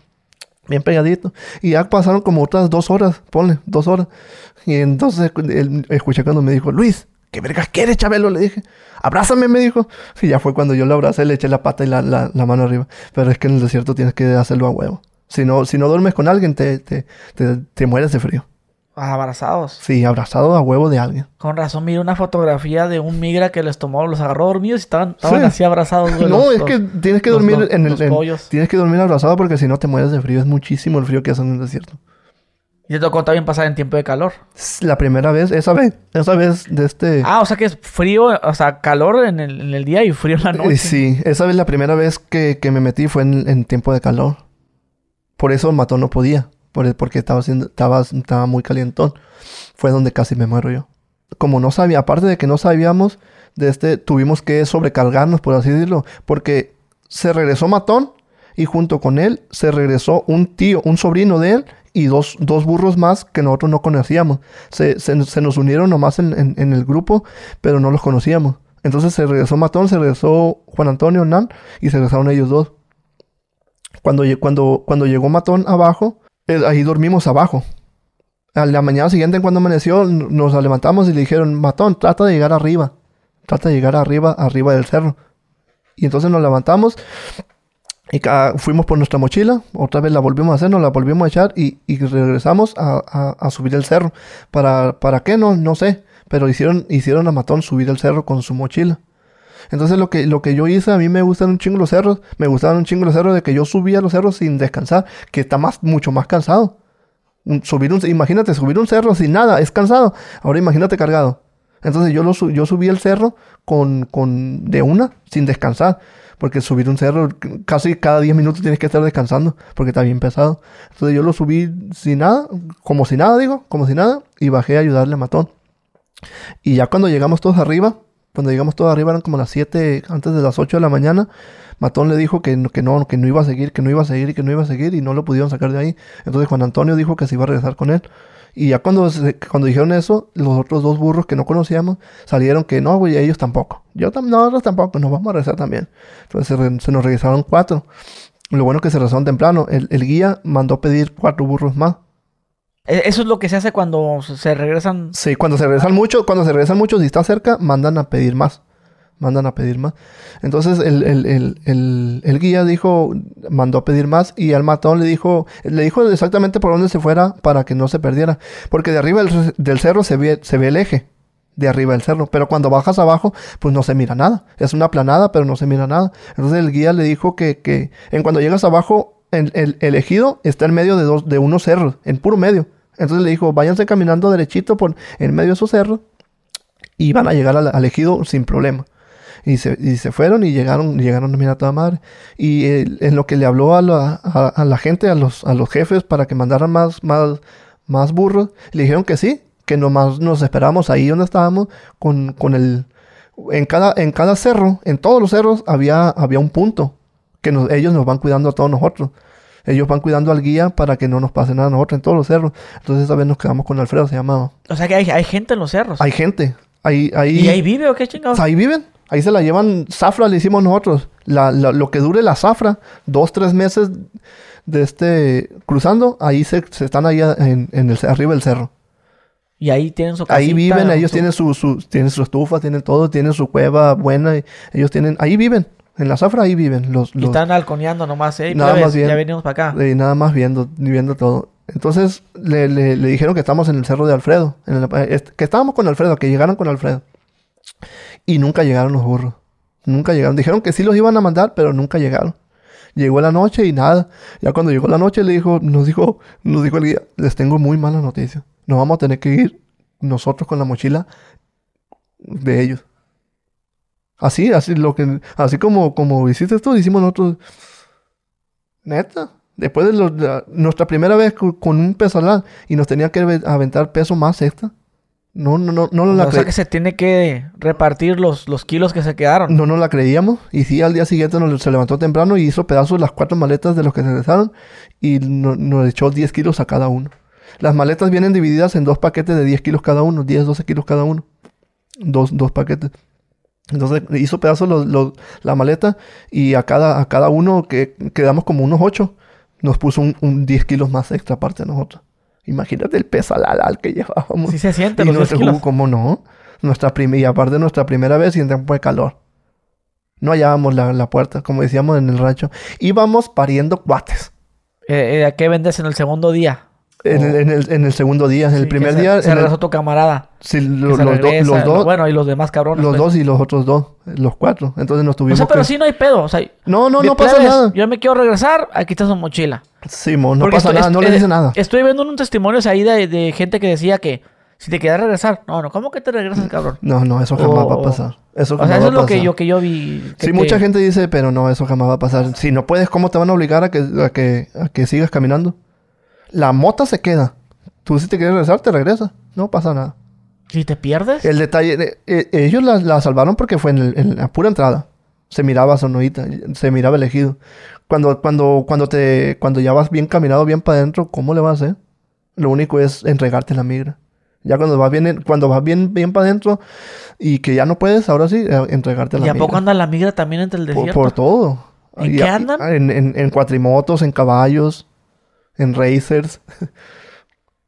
Bien pegadito. Y ya pasaron como otras dos horas, ponle, dos horas. Y entonces él, escuché cuando me dijo, Luis, ¿qué vergas quieres, Chabelo? Le dije, abrázame, me dijo. Y ya fue cuando yo lo abracé, le eché la pata y la, la, la mano arriba. Pero es que en el desierto tienes que hacerlo a huevo. Si no, si no duermes con alguien, te, te, te, te mueres de frío. Abrazados. Sí, abrazado a huevo de alguien. Con razón, mira una fotografía de un migra que les tomó, los agarró dormidos y estaban, estaban Sí. así abrazados. güey, (laughs) no, los- es que tienes que los- dormir los- en el... en- tienes que dormir abrazado porque si no te mueres de frío. Es muchísimo el frío que hace en el desierto. Y te tocó también pasar en tiempo de calor. La primera vez, esa vez, esa vez de este... Ah, o sea que es frío, o sea, calor en el, en el día y frío en la noche. Eh, sí, esa vez la primera vez que, que me metí fue en, en tiempo de calor. Por eso el matón no podía. Por porque estaba, haciendo, estaba, estaba muy calientón. Fue donde casi me muero yo. Como no sabía, aparte de que no sabíamos, de este, tuvimos que sobrecargarnos, por así decirlo. Porque se regresó matón y junto con él se regresó un tío, un sobrino de él y dos, dos burros más que nosotros no conocíamos. Se, se- se nos unieron nomás en, en- el grupo, pero no los conocíamos. Entonces se regresó Matón, se regresó Juan Antonio Nan y se regresaron ellos dos. Cuando, cuando, cuando llegó Matón abajo, ahí dormimos abajo. A la mañana siguiente, cuando amaneció, nos levantamos y le dijeron, Matón, trata de llegar arriba. Trata de llegar arriba, arriba del cerro. Y entonces nos levantamos y fuimos por nuestra mochila. Otra vez la volvimos a hacer, nos la volvimos a echar y, regresamos a, a- a subir el cerro. ¿Para, ¿Para qué? No, no sé. Pero hicieron, hicieron a Matón subir el cerro con su mochila. Entonces lo que, lo que yo hice, a mí me gustan un chingo los cerros. Me gustaban un chingo los cerros de que yo subía los cerros sin descansar. Que está más, mucho más cansado. Subir un, imagínate, subir un cerro sin nada, es cansado. Ahora imagínate cargado. Entonces yo, lo, yo subí el cerro con, con, de una, sin descansar. Porque subir un cerro, casi cada 10 minutos tienes que estar descansando, porque está bien pesado. Entonces yo lo subí sin nada, como si nada, digo, como si nada, y bajé a ayudarle a Matón. Y ya cuando llegamos todos arriba, cuando llegamos todos arriba eran como las 7, antes de las 8 de la mañana, Matón le dijo que, no- que no, iba a seguir, que no iba a seguir y que no iba a seguir y no lo pudieron sacar de ahí. Entonces Juan Antonio dijo que se iba a regresar con él. Y ya cuando, se- cuando dijeron eso, los otros dos burros que no conocíamos salieron que no, güey, ellos tampoco. Yo tam no, nosotros tampoco, nos vamos a regresar también. Entonces se, nos regresaron cuatro. Lo bueno que se regresaron temprano. El guía mandó pedir cuatro burros más. E- Eso es lo que se hace cuando se- regresan. Sí, cuando se regresan muchos, cuando se regresan muchos y está cerca, mandan a pedir más. Mandan a pedir más. Entonces el, el, el, guía dijo, mandó a pedir más y al matón le dijo, le dijo exactamente por dónde se fuera para que no se perdiera. Porque de arriba del, cerro se ve, se ve el eje. De arriba del cerro. Pero cuando bajas abajo, pues no se mira nada. Es una planada, pero no se mira nada. Entonces el guía le dijo que, que en cuando llegas abajo, el ejido está en medio de dos, de unos cerros, en puro medio. Entonces le dijo, váyanse caminando derechito por en medio de esos cerros y van a llegar al, ejido sin problema. Y se, y se fueron y llegaron, llegaron a mirar a toda madre. Y en lo que le habló a la, a, la gente, a los, a los jefes, para que mandaran más, más, más burros, le dijeron que sí, que nomás nos esperábamos ahí donde estábamos, con, con el... En cada, en cada cerro, en todos los cerros, había, había un punto que ellos nos van cuidando a todos nosotros. Ellos van cuidando al guía para que no nos pase nada a nosotros en todos los cerros. Entonces esa vez nos quedamos con Alfredo, se llamaba. O sea que hay, hay gente en los cerros. Hay gente. Ahí, ahí, ¿Y ahí vive o qué chingados? ahí viven. Ahí se la llevan. Zafra le hicimos nosotros. La, la- lo que dure la zafra, dos, tres meses de este cruzando, ahí se, se están ahí en, en el, arriba del cerro. Y ahí tienen su Ahí casita, viven, ellos su- tienen su, su, tienen su estufa, tienen todo, tienen su cueva buena. y ellos tienen, ahí viven. En la zafra ahí viven. Los, Y los, están halconeando nomás, ¿eh? Nada más bien. Ya venimos para acá. Y nada más viendo, viendo todo. Entonces le, le- le dijeron que estamos en el cerro de Alfredo. en el- eh, que estábamos con Alfredo, que llegaron con Alfredo. Y nunca llegaron los burros. Nunca llegaron. Dijeron que sí los iban a mandar, pero nunca llegaron. Llegó la noche y nada. Ya cuando llegó la noche le dijo, nos dijo, nos dijo el guía, les tengo muy mala noticia. Nos vamos a tener que ir nosotros con la mochila de ellos. Así, así, lo que, así como, como hiciste tú, hicimos nosotros. Neta. Después de, de nuestra primera vez co- con, un peso y nos tenía que ave- aventar peso más extra. No, no, no, no la, o sea que se tiene que repartir los, los kilos que se quedaron. no nos la creíamos. Y sí, al día siguiente nos, se levantó temprano y hizo pedazos las cuatro maletas de los que se regresaron y no- nos echó 10 kilos a cada uno. Las maletas vienen divididas en dos paquetes de 10 kilos cada uno, 10, 12 kilos cada uno. Dos, dos paquetes. Entonces hizo pedazos los- los- la maleta y a cada, a cada uno que quedamos como unos 8, nos puso un, un 10 kilos más extra aparte de nosotros. Imagínate el peso al, al que llevábamos. Sí se siente y los 10 nuestro jugo, ¿cómo no? Nuestra y aparte nuestra primera vez y en tiempo de calor. No hallábamos la, la puerta, como decíamos en el rancho. Íbamos pariendo cuates. Eh, eh, ¿A qué vendes en el segundo día? En, el, en, el, en el segundo día. En el Sí, primer se- día. Se en el- regresó tu camarada. sí, lo- los, do- regresa, los dos. Bueno, y los demás cabrones. los pues. dos y los otros dos. Los cuatro. Entonces nos O tuvimos sea, pero que... sí no hay pedo. O sea, No, no, no pasa plebes, nada. Yo me quiero regresar, aquí está su mochila. Simón, no Porque pasa estoy- nada. No le dice nada. Estoy viendo unos testimonios ahí de, de gente que decía que si te quedas regresar. No, no, ¿cómo que te regresas, cabrón? No, no, eso jamás O- va a pasar. Eso O sea, eso es lo que yo, que yo vi. que Sí, te- mucha gente dice, pero no, eso jamás va a pasar. Si no puedes, ¿cómo te van a obligar a que, a que, a que sigas caminando? La mota se queda. Tú si te quieres regresar, te regresas. No pasa nada. Si te pierdes. El detalle, eh, eh, ellos la, la salvaron porque fue en, el- en la pura entrada. Se miraba Sonoita, se miraba elegido. Cuando, cuando, cuando te, cuando ya vas bien caminado, bien para adentro, ¿cómo le vas a hacer? Lo único es entregarte la migra. Ya cuando vas bien, en- cuando vas bien, bien para adentro y que ya no puedes, ahora sí, eh, entregarte la ¿Y a migra. poco anda la migra también entre el Por, desierto? por todo. ¿En Y qué andan? En, en, en cuatrimotos, en caballos, en racers. (laughs)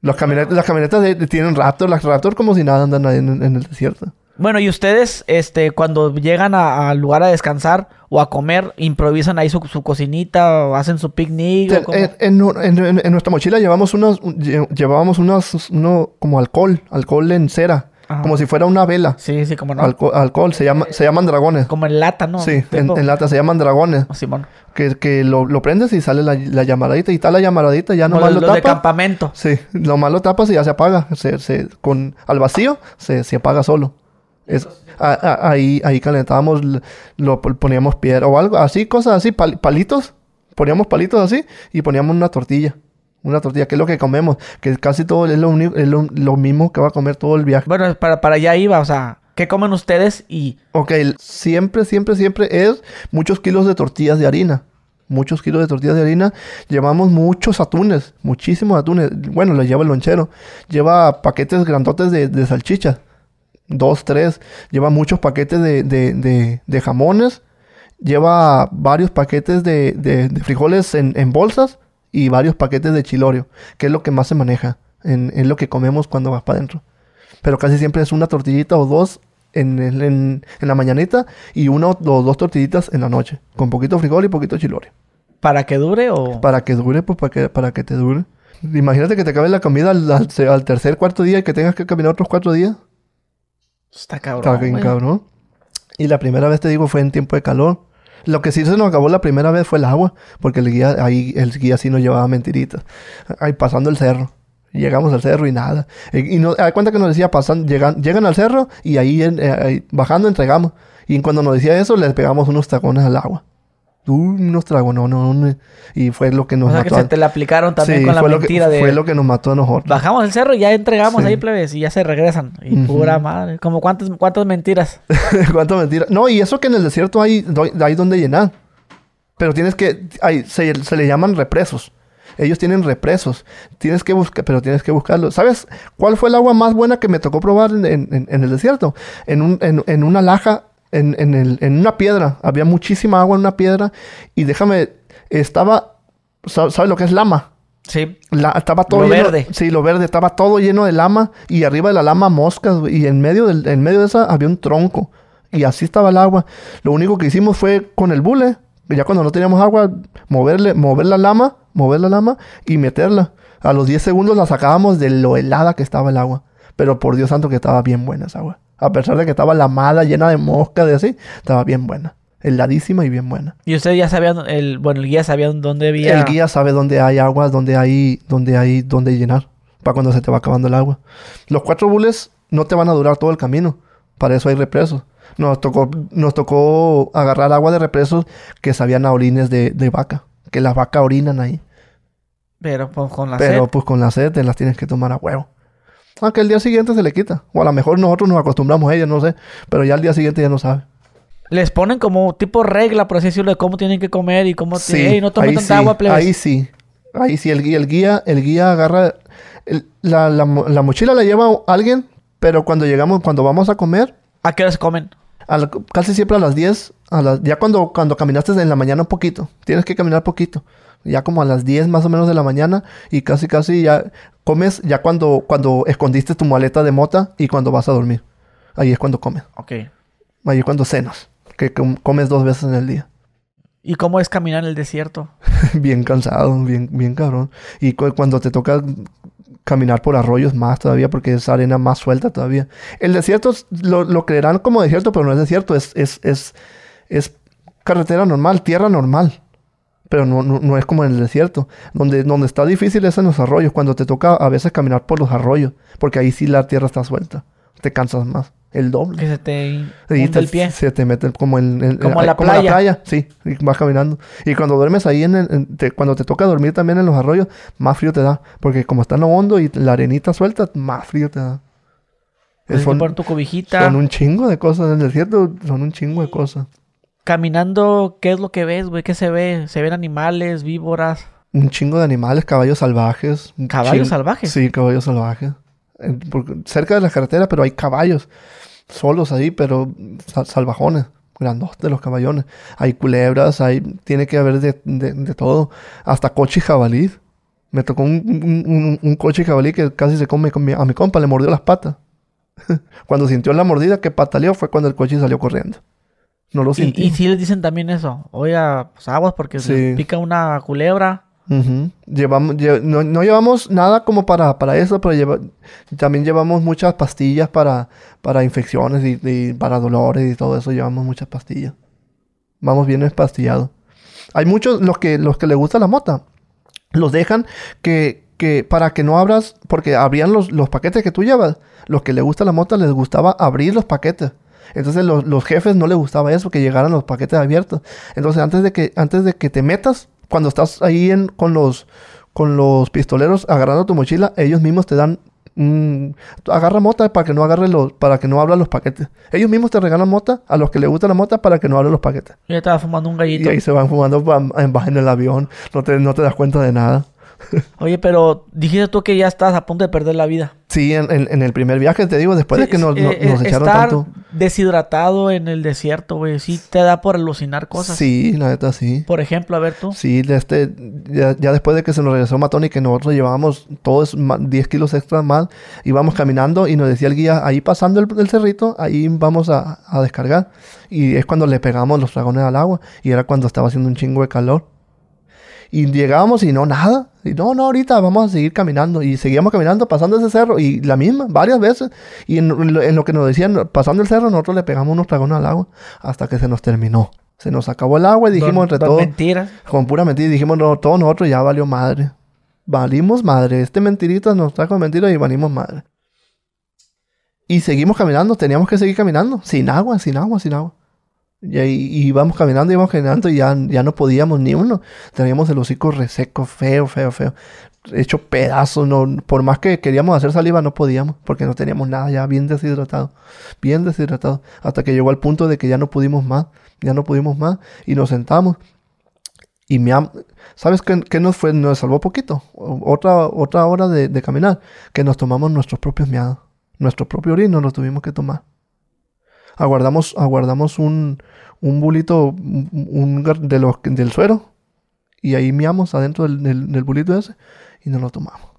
Las camionetas, las camionetas de- de- tienen Raptor. Las Raptor como si nada andan ahí en, en el desierto. Bueno, y ustedes, este, cuando llegan a- al lugar a descansar o a comer, improvisan ahí su, su cocinita o hacen su picnic. o? En, en- en- nuestra mochila llevamos unos, lle- llevábamos unos, uno como alcohol, alcohol en cera, Ajá. como si fuera una vela. Sí, sí, como no. Alco- alcohol, se llama, se llaman dragones. Como en lata, ¿no? Sí, en, lata se llaman dragones. Oh, Simón. Que, que lo, lo prendes y sale la, la llamaradita y está la llamaradita, ya nomás lo los de tapas. campamento. Sí, nomás lo tapas y ya se apaga. Se, se- con, al vacío se, se apaga solo. Es, a- a- ahí, ahí calentábamos, lo pon- poníamos piedra o algo, así, cosas así, pal- palitos. Poníamos palitos así y poníamos una tortilla. Una tortilla, que es lo que comemos. Que casi todo es lo, uni- es lo, lo mismo que va a comer todo el viaje. Bueno, para, para allá iba, o sea, ¿qué comen ustedes? Y Ok, siempre, siempre, siempre es muchos kilos de tortillas de harina. Muchos kilos de tortillas de harina. Llevamos muchos atunes, muchísimos atunes. Bueno, los lleva el lonchero. Lleva paquetes grandotes de, de salchichas. Dos, tres. Lleva muchos paquetes de, de- jamones. Lleva varios paquetes de, frijoles en, en bolsas. Y varios paquetes de chilorio. Que es lo que más se maneja. En, es lo que comemos cuando vas para adentro. Pero casi siempre es una tortillita o dos en, en, en la mañanita y una o dos tortillitas en la noche. Con poquito frijol y poquito chilorio. para que dure o... Para que dure, pues para que, para que te dure. Imagínate que te acabe la comida al, al al tercer, cuarto día y que tengas que caminar otros cuatro días. Está cabrón. Está bien cabrón. Y la primera vez, te digo, fue en tiempo de calor. Lo que sí se nos acabó la primera vez fue el agua, porque el guía, ahí, el guía sí nos llevaba mentiritas. Ahí pasando el cerro. Llegamos al cerro y nada. Y, y no, da cuenta que nos decía, pasan, llegan, llegan al cerro y ahí, eh, bajando entregamos. Y cuando nos decía eso, les pegamos unos tacones al agua. Unos tragos, no, no, no. Y fue lo que nos O sea, que mató. se te la aplicaron también Sí, con la que- mentira de... Fue lo que nos mató a nosotros. Bajamos el cerro y ya entregamos Sí. ahí, plebes, y ya se regresan. Y pura madre. Como cuántas, cuántas mentiras. (laughs) ¿Cuánto mentira? No, y eso que en el desierto hay, hay donde llenar. Pero tienes que... Hay, se, se le llaman represos. Ellos tienen represos. Tienes que buscar... Pero tienes que buscarlo. ¿Sabes cuál fue el agua más buena que me tocó probar en- en el desierto? En, un, en, en una laja, en, en, el- en una piedra. Había muchísima agua en una piedra. Y déjame... Estaba... sa- ¿Sabes lo que es lama? Sí. La- estaba todo Lo lleno, verde. Sí, lo verde. Estaba todo lleno de lama. Y arriba de la lama moscas. Y en medio, del, en medio de esa había un tronco. Y así estaba el agua. Lo único que hicimos fue con el bule. Ya cuando no teníamos agua, moverle, mover la lama, mover la lama y meterla. A los 10 segundos la sacábamos de lo helada que estaba el agua. Pero por Dios santo que estaba bien buena esa agua. A pesar de que estaba lamada, llena de moscas y así, estaba bien buena. Heladísima y bien buena. Y ustedes ya sabían, el, bueno, el guía sabía dónde había... El guía sabe dónde hay agua, dónde hay, dónde hay, dónde llenar. Para cuando se te va acabando el agua. Los cuatro bules no te van a durar todo el camino. Para eso hay represos. Nos tocó, nos tocó agarrar agua de represos que sabían a orines de, de vaca. Que las vacas orinan ahí. Pero pues con la Pero sed. pues con la sed te las tienes que tomar a huevo. Aunque el día siguiente se le quita. O a lo mejor nosotros nos acostumbramos a ella, no sé. Pero ya al día siguiente ya no sabe. Les ponen como tipo regla, por así decirlo, de cómo tienen que comer y cómo... Sí, Ey, no tomen ahí tanta sí, agua, plebes. Ahí sí. Ahí sí, el guía, el guía, el guía agarra... el- la, la la mochila la lleva alguien, pero cuando llegamos, cuando vamos a comer, ¿A qué hora se comen? La- casi siempre a las 10, a las, ya cuando, cuando caminaste en la mañana un poquito, tienes que caminar poquito, ya como a las 10 más o menos de la mañana y casi casi ya comes ya cuando, cuando escondiste tu maleta de mota y cuando vas a dormir. Ahí es cuando comes, Ok. ahí es cuando cenas, que com- comes dos veces en el día. ¿Y cómo es caminar en el desierto? (laughs) bien cansado, bien, bien cabrón. Y cu- cuando te toca caminar por arroyos más todavía, porque es arena más suelta todavía. El desierto es- lo, lo creerán como desierto, pero no es desierto, es, es, es, es carretera normal, tierra normal. Pero no, no, no es como en el desierto. Donde, donde está difícil es en los arroyos, cuando te toca a veces caminar por los arroyos, porque ahí sí la tierra está suelta. Te cansas más, el doble. Que se te Y te- el pie. Se te mete como en, en- Como en- la como playa. Sí, y vas caminando. Y cuando duermes ahí, en, el- en- te- cuando te toca dormir también en los arroyos, más frío te da. Porque como está en lo hondo y la arenita suelta, más frío te da. Tienes que son, poner tu cobijita. son un chingo de cosas. En el desierto son un chingo de cosas. Caminando, ¿qué es lo que ves, güey? ¿Qué se ve? ¿Se ven animales, víboras? Un chingo de animales, caballos salvajes. ¿Caballos salvajes? Sí, caballos salvajes. En- por- cerca de la carretera, pero hay caballos. Solos ahí, pero sal- salvajones. Grandotes los caballones. Hay culebras, hay... Tiene que haber de, de- de todo. Hasta coche y jabalí. Me tocó un, un- un- coche y jabalí que casi se come con mi- a mi compa. Le mordió las patas. (laughs) cuando sintió la mordida que pataleó fue cuando el coche salió corriendo. No lo Y, sintió. y sí les dicen también eso. Oiga, pues aguas porque Sí. les pica una culebra. Llevamos, lle- no, no llevamos nada como para, para eso, pero lleva- también llevamos muchas pastillas para, para infecciones y, y para dolores y todo eso. Llevamos muchas pastillas. Vamos bien espastillados. Hay muchos, los que, los que les gusta la mota, los dejan que, que para que no abras, porque abrían los, los paquetes que tú llevas. Los que les gusta la mota les gustaba abrir los paquetes. Entonces los, los jefes no les gustaba eso, que llegaran los paquetes abiertos. Entonces antes de que, antes de que te metas, cuando estás ahí en, con los con los pistoleros agarrando tu mochila, ellos mismos te dan un- agarra mota para que no agarre los, para que no abra los paquetes. Ellos mismos te regalan mota a los que les gusta la mota para que no abran los paquetes. Yo estaba fumando un Y gallito. ahí se van fumando en, en el avión. No te, no te das cuenta de nada. Oye, pero dijiste tú que ya estás a punto de perder la vida. Sí, en, en- en el primer viaje, te digo, después de que nos, eh, no- eh, nos echaron estar tanto. deshidratado en el desierto, güey. Sí te da por alucinar cosas. Sí, la neta sí. Por ejemplo, a ver tú. Sí, este, ya, ya después de que se nos regresó Matón y que nosotros llevábamos todos ma- 10 kilos extra más, íbamos caminando y nos decía el guía, ahí pasando el, el cerrito, ahí vamos a, a descargar. Y es cuando le pegamos los dragones al agua y era cuando estaba haciendo un chingo de calor. Y llegábamos y no, nada. Y no, no, ahorita vamos a seguir caminando. Y seguíamos caminando, pasando ese cerro. Y la misma, varias veces. Y en, lo- en lo que nos decían, pasando el cerro, nosotros le pegamos unos dragones al agua. Hasta que se nos terminó. Se nos acabó el agua y dijimos Don- entre don todos. Mentiras. Con pura mentira. Dijimos, no, todos nosotros ya valió madre. Valimos madre. Este mentirita nos trajo mentira y valimos madre. Y seguimos caminando. Teníamos que seguir caminando. Sin agua, sin agua, sin agua. Y y íbamos caminando, íbamos caminando y ya, ya no podíamos ni uno. Teníamos el hocico reseco, feo, feo, feo. Hecho pedazos. No, por más que queríamos hacer saliva, no podíamos. Porque no teníamos nada ya bien deshidratado. Bien deshidratado. Hasta que llegó al punto de que ya no pudimos más. Ya no pudimos más. Y nos sentamos. Y me ¿Sabes qué, qué nos fue? Nos salvó poquito. Otra, otra hora de, de caminar. Que nos tomamos nuestros propios miados. Nuestro propio orino nos tuvimos que tomar. Aguardamos, aguardamos un, un bulito un, de del suero. Y ahí miamos adentro del, del, bulito ese. Y nos lo tomamos.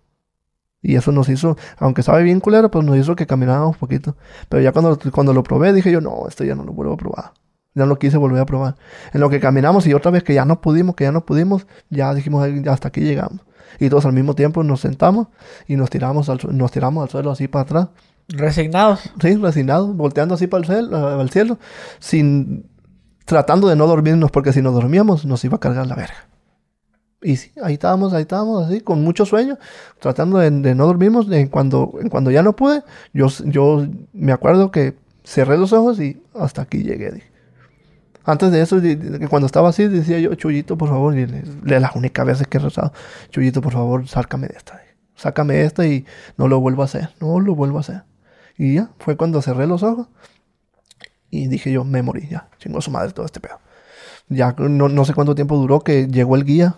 Y eso nos hizo, aunque sabe bien culero, pues nos hizo que camináramos poquito. Pero ya cuando, cuando lo probé, dije yo, no, esto ya no lo vuelvo a probar. Ya no lo quise volver a probar. En lo que caminamos y otra vez que ya no pudimos, que ya no pudimos, ya dijimos, "Ay, hasta aquí llegamos. Y todos al mismo tiempo nos sentamos y nos tiramos al, nos tiramos al suelo así para atrás. Resignados. Sí, resignados, volteando así para el cielo, al cielo, sin tratando de no dormirnos, porque si nos dormíamos nos iba a cargar la verga. Y sí, ahí estábamos, ahí estábamos, así, con mucho sueño, tratando de, de no dormirnos. En cuando, en cuando ya no pude, yo, yo me acuerdo que cerré los ojos y hasta aquí llegué. dije. Antes de eso, cuando estaba así, decía yo, Chuyito, por favor, y le- de las únicas veces que he rezado, Chuyito, por favor, sácame de esta. Sácame de esta y no lo vuelvo a hacer, no lo vuelvo a hacer. Y ya, fue cuando cerré los ojos y dije yo, me morí, ya, chingó su madre todo este pedo. Ya no, no sé cuánto tiempo duró que llegó el guía.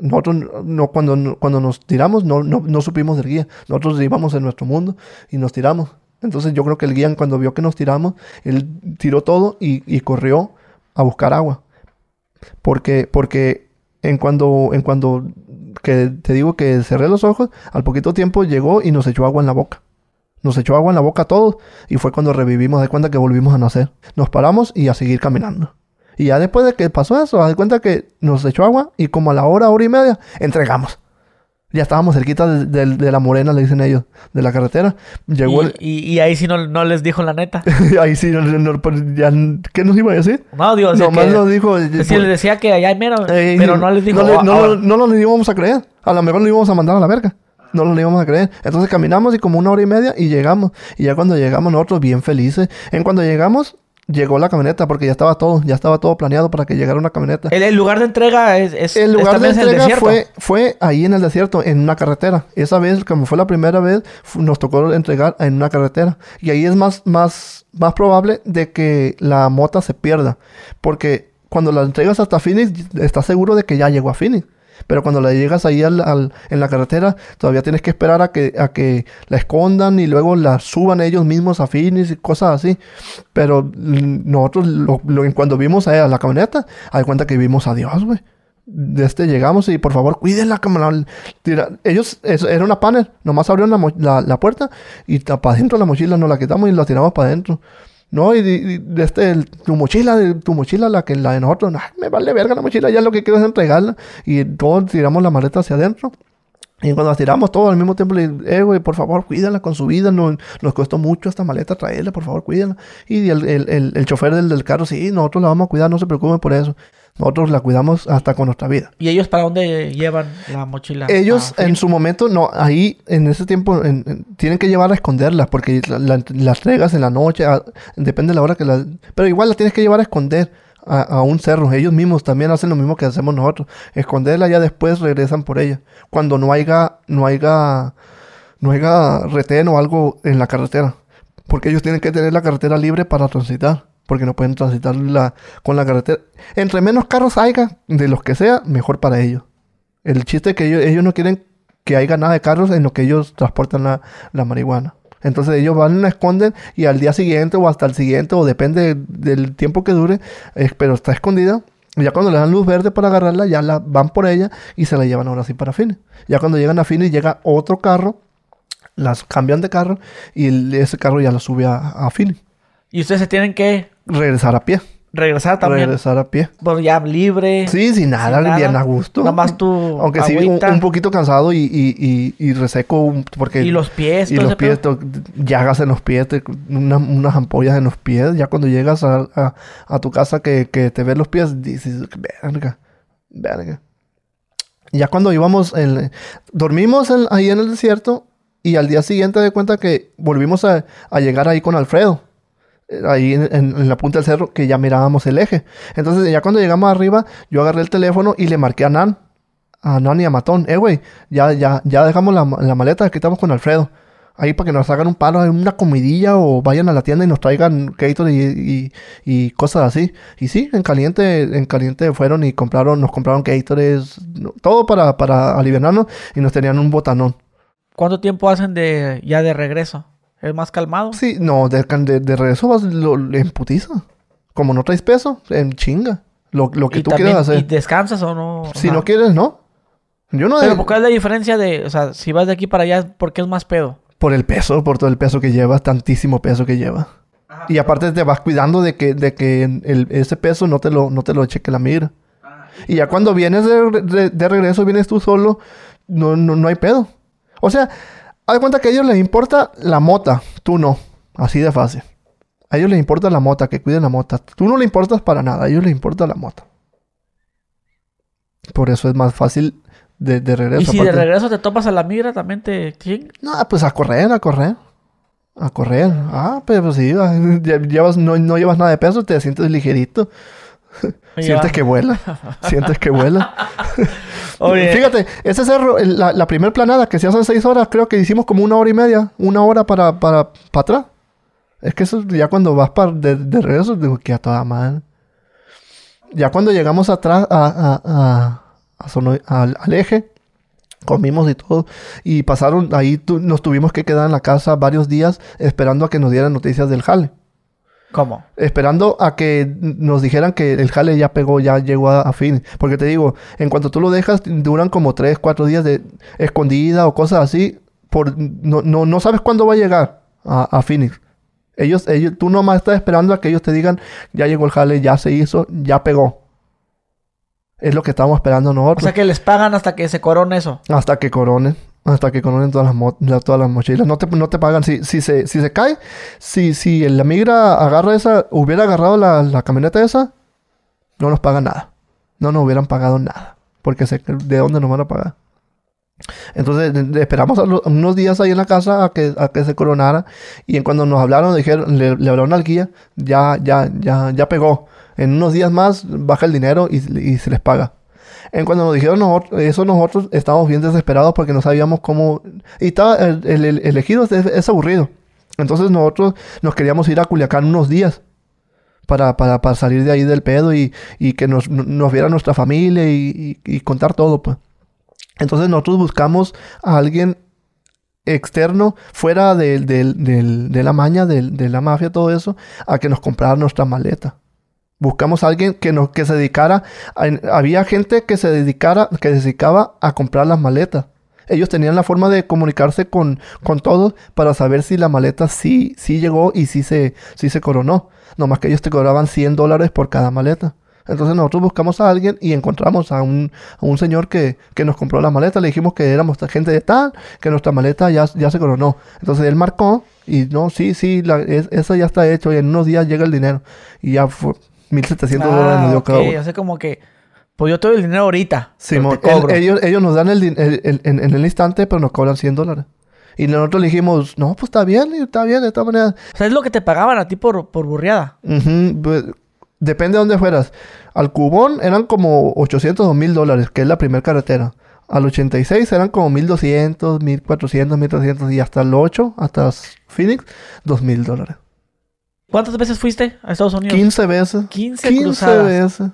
Nosotros, no, cuando, cuando nos tiramos, no, no, no supimos del guía. Nosotros íbamos en nuestro mundo y nos tiramos. Entonces yo creo que el guía, cuando vio que nos tiramos, él tiró todo y corrió a buscar agua. Porque, porque en cuando, en cuando que te digo que cerré los ojos, al poquito tiempo llegó y nos echó agua en la boca. Nos echó agua en la boca a todos y fue cuando revivimos, de cuenta que volvimos a nacer. Nos paramos y a seguir caminando. Y ya después de que pasó eso, de cuenta que nos echó agua y como a la hora, hora y media, entregamos. Ya estábamos cerquita de, de- de la morena, le dicen ellos, de la carretera. Llegó Y, el... y- y ahí sí no, no les dijo la neta. (laughs) Ahí sí, no- no- pues, ya, ¿qué nos iba a decir? No, sea, Nomás nos dijo... es decir, les decía que allá hay mero, eh, pero no les dijo. No, le- "Oh, no, ahora". no, no, lo íbamos a creer. A lo mejor lo íbamos a mandar a la verga. No lo íbamos a creer. Entonces caminamos y como una hora y media y llegamos. Y ya cuando llegamos nosotros bien felices. En cuando llegamos, llegó la camioneta porque ya estaba todo. Ya estaba todo planeado para que llegara una camioneta. el, el lugar de entrega es, es El lugar de el entrega fue, fue ahí en el desierto, en una carretera. Esa vez, como fue la primera vez, nos tocó entregar en una carretera. Y ahí es más, más, más probable de que la mota se pierda. Porque cuando la entregas hasta Phoenix, estás seguro de que ya llegó a Phoenix. Pero cuando la llegas ahí al, al- en la carretera, todavía tienes que esperar a que, a que la escondan y luego la suban ellos mismos a Phoenix y cosas así. Pero nosotros, lo, cuando vimos a, la camioneta, hay cuenta que vimos a Dios, güey. De este llegamos y por favor me la- tira- Ellos, eso, era una panel, nomás abrieron la, la, la puerta y para adentro la mochila nos la quitamos y la tiramos para adentro. No, y, y este, el- tu mochila, de- tu mochila, la que la de nosotros, "Ay, me vale verga la mochila, ya lo que quiero es entregarla. Y todos tiramos la maleta hacia adentro. Y cuando las tiramos todos al mismo tiempo, le digo, eh, güey, por favor, cuídala con su vida. No, nos costó mucho esta maleta traerla, por favor, cuídala. Y el, el, el, el chofer del, del carro, sí, nosotros la vamos a cuidar, no se preocupen por eso. Nosotros la cuidamos hasta con nuestra vida. ¿Y ellos para dónde llevan la mochila? Ellos en su momento, no, ahí en ese tiempo en- en- tienen que llevar a esconderlas porque la, la- las entregas en la noche, a- depende de la hora que las... Pero igual las tienes que llevar a esconder a, a un cerro. Ellos mismos también hacen lo mismo que hacemos nosotros. Esconderla ya después regresan por ella. Cuando no haya, no haya, no haya retén o algo en la carretera. Porque ellos tienen que tener la carretera libre para transitar. Porque no pueden transitar con la carretera. Entre menos carros haya, de los que sea, mejor para ellos. El chiste es que ellos, no quieren que haya nada de carros en lo que ellos transportan la, la marihuana. Entonces ellos van, la esconden y al día siguiente o hasta el siguiente o depende del tiempo que dure, eh, pero está escondida. Ya cuando le dan luz verde para agarrarla, ya la van por ella y se la llevan ahora sí para Fines. Ya cuando llegan a Fines llega otro carro, las cambian de carro y ese carro ya la sube a, a Phoenix. Y ustedes se tienen que Regresar a pie. regresar también. Regresar a pie. Por ya libre. Sí, sin nada, sin nada. bien a gusto. Nada más tú. Aunque sí, un, agüita un poquito cansado y, y, y, y reseco porque... Y los pies. y los pies, llagas en los pies, te- una- unas ampollas en los pies. Ya cuando llegas a, a- a tu casa que, que te ves los pies, dices, verga, verga. Ya cuando íbamos, en- dormimos en- ahí en el desierto y al día siguiente de cuenta que volvimos a, a llegar ahí con Alfredo. Ahí en, la punta del cerro que ya mirábamos el eje. Entonces ya cuando llegamos arriba, yo agarré el teléfono y le marqué a Nan. A Nan y a Matón. Eh, güey, ya, ya, ya dejamos la, la maleta, aquí estamos con Alfredo. Ahí para que nos hagan un palo, una comidilla o vayan a la tienda y nos traigan Gatorade y, y, y cosas así. Y sí, en caliente, en caliente fueron y compraron, nos compraron Gatorade, todo para, para aliviarnos y nos tenían un botanón. ¿Cuánto tiempo hacen de ya de regreso? ¿Es más calmado? Sí, no, de, de, de regreso vas lo, en putiza. Como no traes peso, en chinga. Lo, lo que ¿Y tú también- quieras ¿Y hacer. descansas o no? Si Ajá. no quieres, no. Yo no... Pero ¿cuál es la diferencia de, o sea, si vas de aquí para allá, ¿por qué es más pedo? Por el peso, por todo el peso que llevas, tantísimo peso que lleva. Y aparte te vas cuidando de que, de que el- ese peso no te lo, no te lo cheque la mira. Y ya cuando vienes de, de- de regreso, vienes tú solo, no, no, no hay pedo. O sea, haz de cuenta que a ellos les importa la mota, tú no. Así de fácil. A ellos les importa la mota, que cuiden la mota. Tú no le importas para nada, a ellos les importa la mota. Por eso es más fácil de, de regreso. y si de regreso te topas a la migra, también te ching. No, pues a correr, a correr. A correr. Ah, pero pues sí, lle- (laughs) llevas, no, no llevas nada de peso, te sientes ligerito. Sientes que vuela. Sientes que vuela. (laughs) Oye, Fíjate, ese cerro, la, la primer planada que se hace en seis horas, creo que hicimos como una hora y media, una hora para, para, para atrás. Es que eso ya cuando vas para de, de regreso, digo que a toda madre. Ya cuando llegamos atrás a, a- a- a Sono- al, al eje, comimos y todo, y pasaron, ahí tu- nos tuvimos que quedar en la casa varios días esperando a que nos dieran noticias del jale. ¿Cómo? Esperando a que nos dijeran que el jale ya pegó, ya llegó a, a fin. Porque te digo, en cuanto tú lo dejas, duran como 3, 4 días de escondida o cosas así. Por, no, no, no sabes cuándo va a llegar a, a Phoenix. Ellos, ellos, tú nomás estás esperando a que ellos te digan, ya llegó el jale, ya se hizo, ya pegó. Es lo que estamos esperando O nosotros. sea que les pagan hasta que se corone eso. Hasta que coronen. Hasta que coronen todas las, todas las mochilas. No te, no te pagan. Si, si, se, si se cae, si, si la migra agarra esa, hubiera agarrado la, la camioneta esa, no nos pagan nada. No nos hubieran pagado nada. Porque que- de dónde nos van a pagar. Entonces esperamos unos días ahí en la casa a que, a que se coronara. Y en cuando nos hablaron, dijeron, le, le hablaron al guía, ya, ya, ya, ya pegó. En unos días más baja el dinero y, y se les paga. En cuando nos dijeron nosotros- eso, nosotros estábamos bien desesperados porque no sabíamos cómo. Y estaba, el, es, aburrido. Entonces nosotros nos queríamos ir a Culiacán unos días para, para, para salir de ahí del pedo y, y que nos, nos viera nuestra familia y, y- contar todo, pues. Entonces nosotros buscamos a alguien externo, fuera de la maña, de la mafia, todo eso, a que nos comprara nuestra maleta. Buscamos a alguien que, nos, que se dedicara, había gente que se dedicara, que dedicaba a comprar las maletas. Ellos tenían la forma de comunicarse con, con todos para saber si la maleta sí, sí llegó y sí se, sí se coronó. Nomás que ellos te cobraban 100 dólares por cada maleta. Entonces nosotros buscamos a alguien y encontramos a un, a un señor que, que nos compró la maleta. Le dijimos que éramos gente de tal, que nuestra maleta ya, ya se coronó. Entonces él marcó y no, sí, sí, la, es- eso ya está hecho y en unos días llega el dinero. Y ya fue 1.700 dólares nos dio Ah, cada uno. O sea, como que, pues yo te doy el dinero ahorita. pero Simón, te cobro. el- ellos, ellos nos dan el, el- el- en, el instante, pero nos cobran 100 dólares. Y nosotros le dijimos, no, pues está bien, está bien, de esta manera. O sea, es lo que te pagaban a ti por, por burriada. Ujú, pues, depende de dónde fueras. Al Cubón eran como 800 o 1000 dólares, que es la primera carretera. Al 86 eran como 1200, 1400, 1300 y hasta el 8, hasta Phoenix, 2000 dólares. ¿Cuántas veces fuiste a Estados Unidos? 15 veces. 15 15 cruzadas. veces.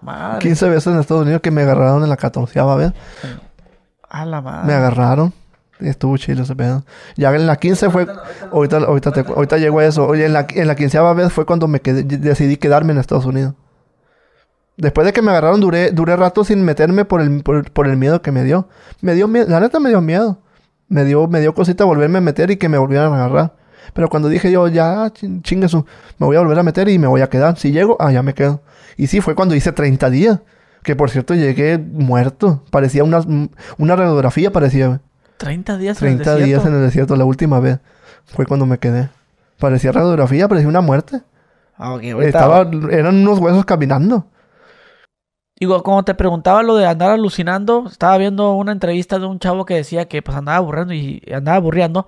Madre. 15 veces en Estados Unidos que me agarraron en la 14 vez. A la madre. Me agarraron. Estuvo chido ese pedo. Ya en la 15 fue... Ahorita, ahorita, te- ahorita llegó a eso. Oye, en la, en la quinceava vez fue cuando me quedé, decidí quedarme en Estados Unidos. Después de que me agarraron, duré, duré rato sin meterme por el, por, por el miedo que me dio. Me dio miedo. La neta me dio miedo. Me dio, me dio cosita volverme a meter y que me volvieran a agarrar. Pero cuando dije yo, ya, chin- chingue su, me voy a volver a meter y me voy a quedar. Si llego, ah, ya me quedo. Y sí, fue cuando hice 30 días. Que por cierto llegué muerto. Parecía una, una radiografía, parecía. 30 días en el 30 días desierto. en el desierto, la última vez. Fue cuando me quedé. Parecía radiografía, parecía una muerte. Ah, ok, ahorita- Estaba, eran unos huesos caminando. Digo, como te preguntaba lo de andar alucinando, estaba viendo una entrevista de un chavo que decía que pues andaba aburriendo y andaba aburriendo.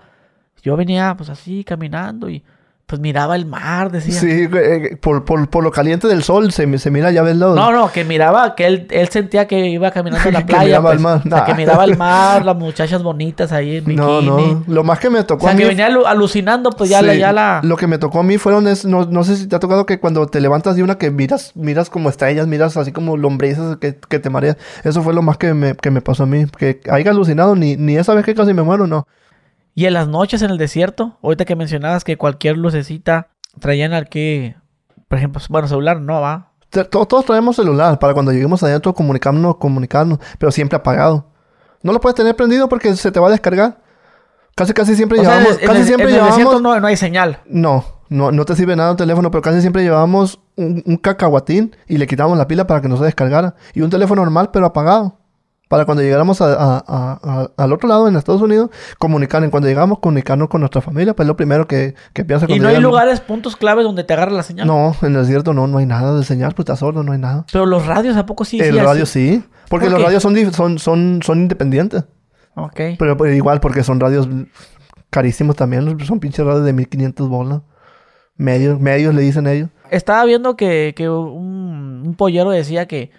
Yo venía pues así caminando y pues miraba el mar, decía. Sí, eh, por, por, por lo caliente del sol se, se mira, ya ves lo... No, no, que miraba, que él, él sentía que iba caminando en la (laughs) Que playa. miraba pues. el mar. O sea, que Nah. miraba el mar, (laughs) las muchachas bonitas ahí en bikini. no, no. Lo más que me O tocó a sea, mí... que venía alu- alucinando, pues ya, la, Sí, ya la... Lo que me tocó a mí fueron... Es, no, no sé si te ha tocado que cuando te levantas de una que miras miras como estrellas, miras así como lombrices que, que te mareas. Eso fue lo más que me, que me pasó a mí. Que haya alucinado, ni, ni esa vez que casi me muero, no. Y en las noches en el desierto, ahorita que mencionabas que cualquier lucecita traían al que, por ejemplo, bueno, celular no va. Todos traemos celular para cuando lleguemos adentro comunicarnos, comunicarnos, pero siempre apagado. No lo puedes tener prendido porque se te va a descargar. Casi casi siempre O sea, llevamos, en casi el, siempre en el desierto llevamos. no, no hay señal. No, no, no te sirve nada el teléfono, pero casi siempre llevábamos un, un cacahuatín y le quitamos la pila para que no se descargara. Y un teléfono normal, pero apagado. Para cuando llegáramos a- a- a- a- al otro lado, en Estados Unidos, comunicar. En cuando llegamos, comunicarnos con nuestra familia, pues es lo primero que, que piensa Y no hay lugares, puntos claves donde te agarra la señal. No, en el desierto no, no hay nada de señal, pues está sordo, no hay nada. Pero los radios, ¿a poco sí? el sí, así? radio sí, porque ¿Por los radios son, son, son, son independientes. Ok. Pero, pero igual, porque son radios carísimos también, son pinches radios de 1500 bolas. Medios, medios le dicen ellos. Estaba viendo que, que un, un pollero decía que,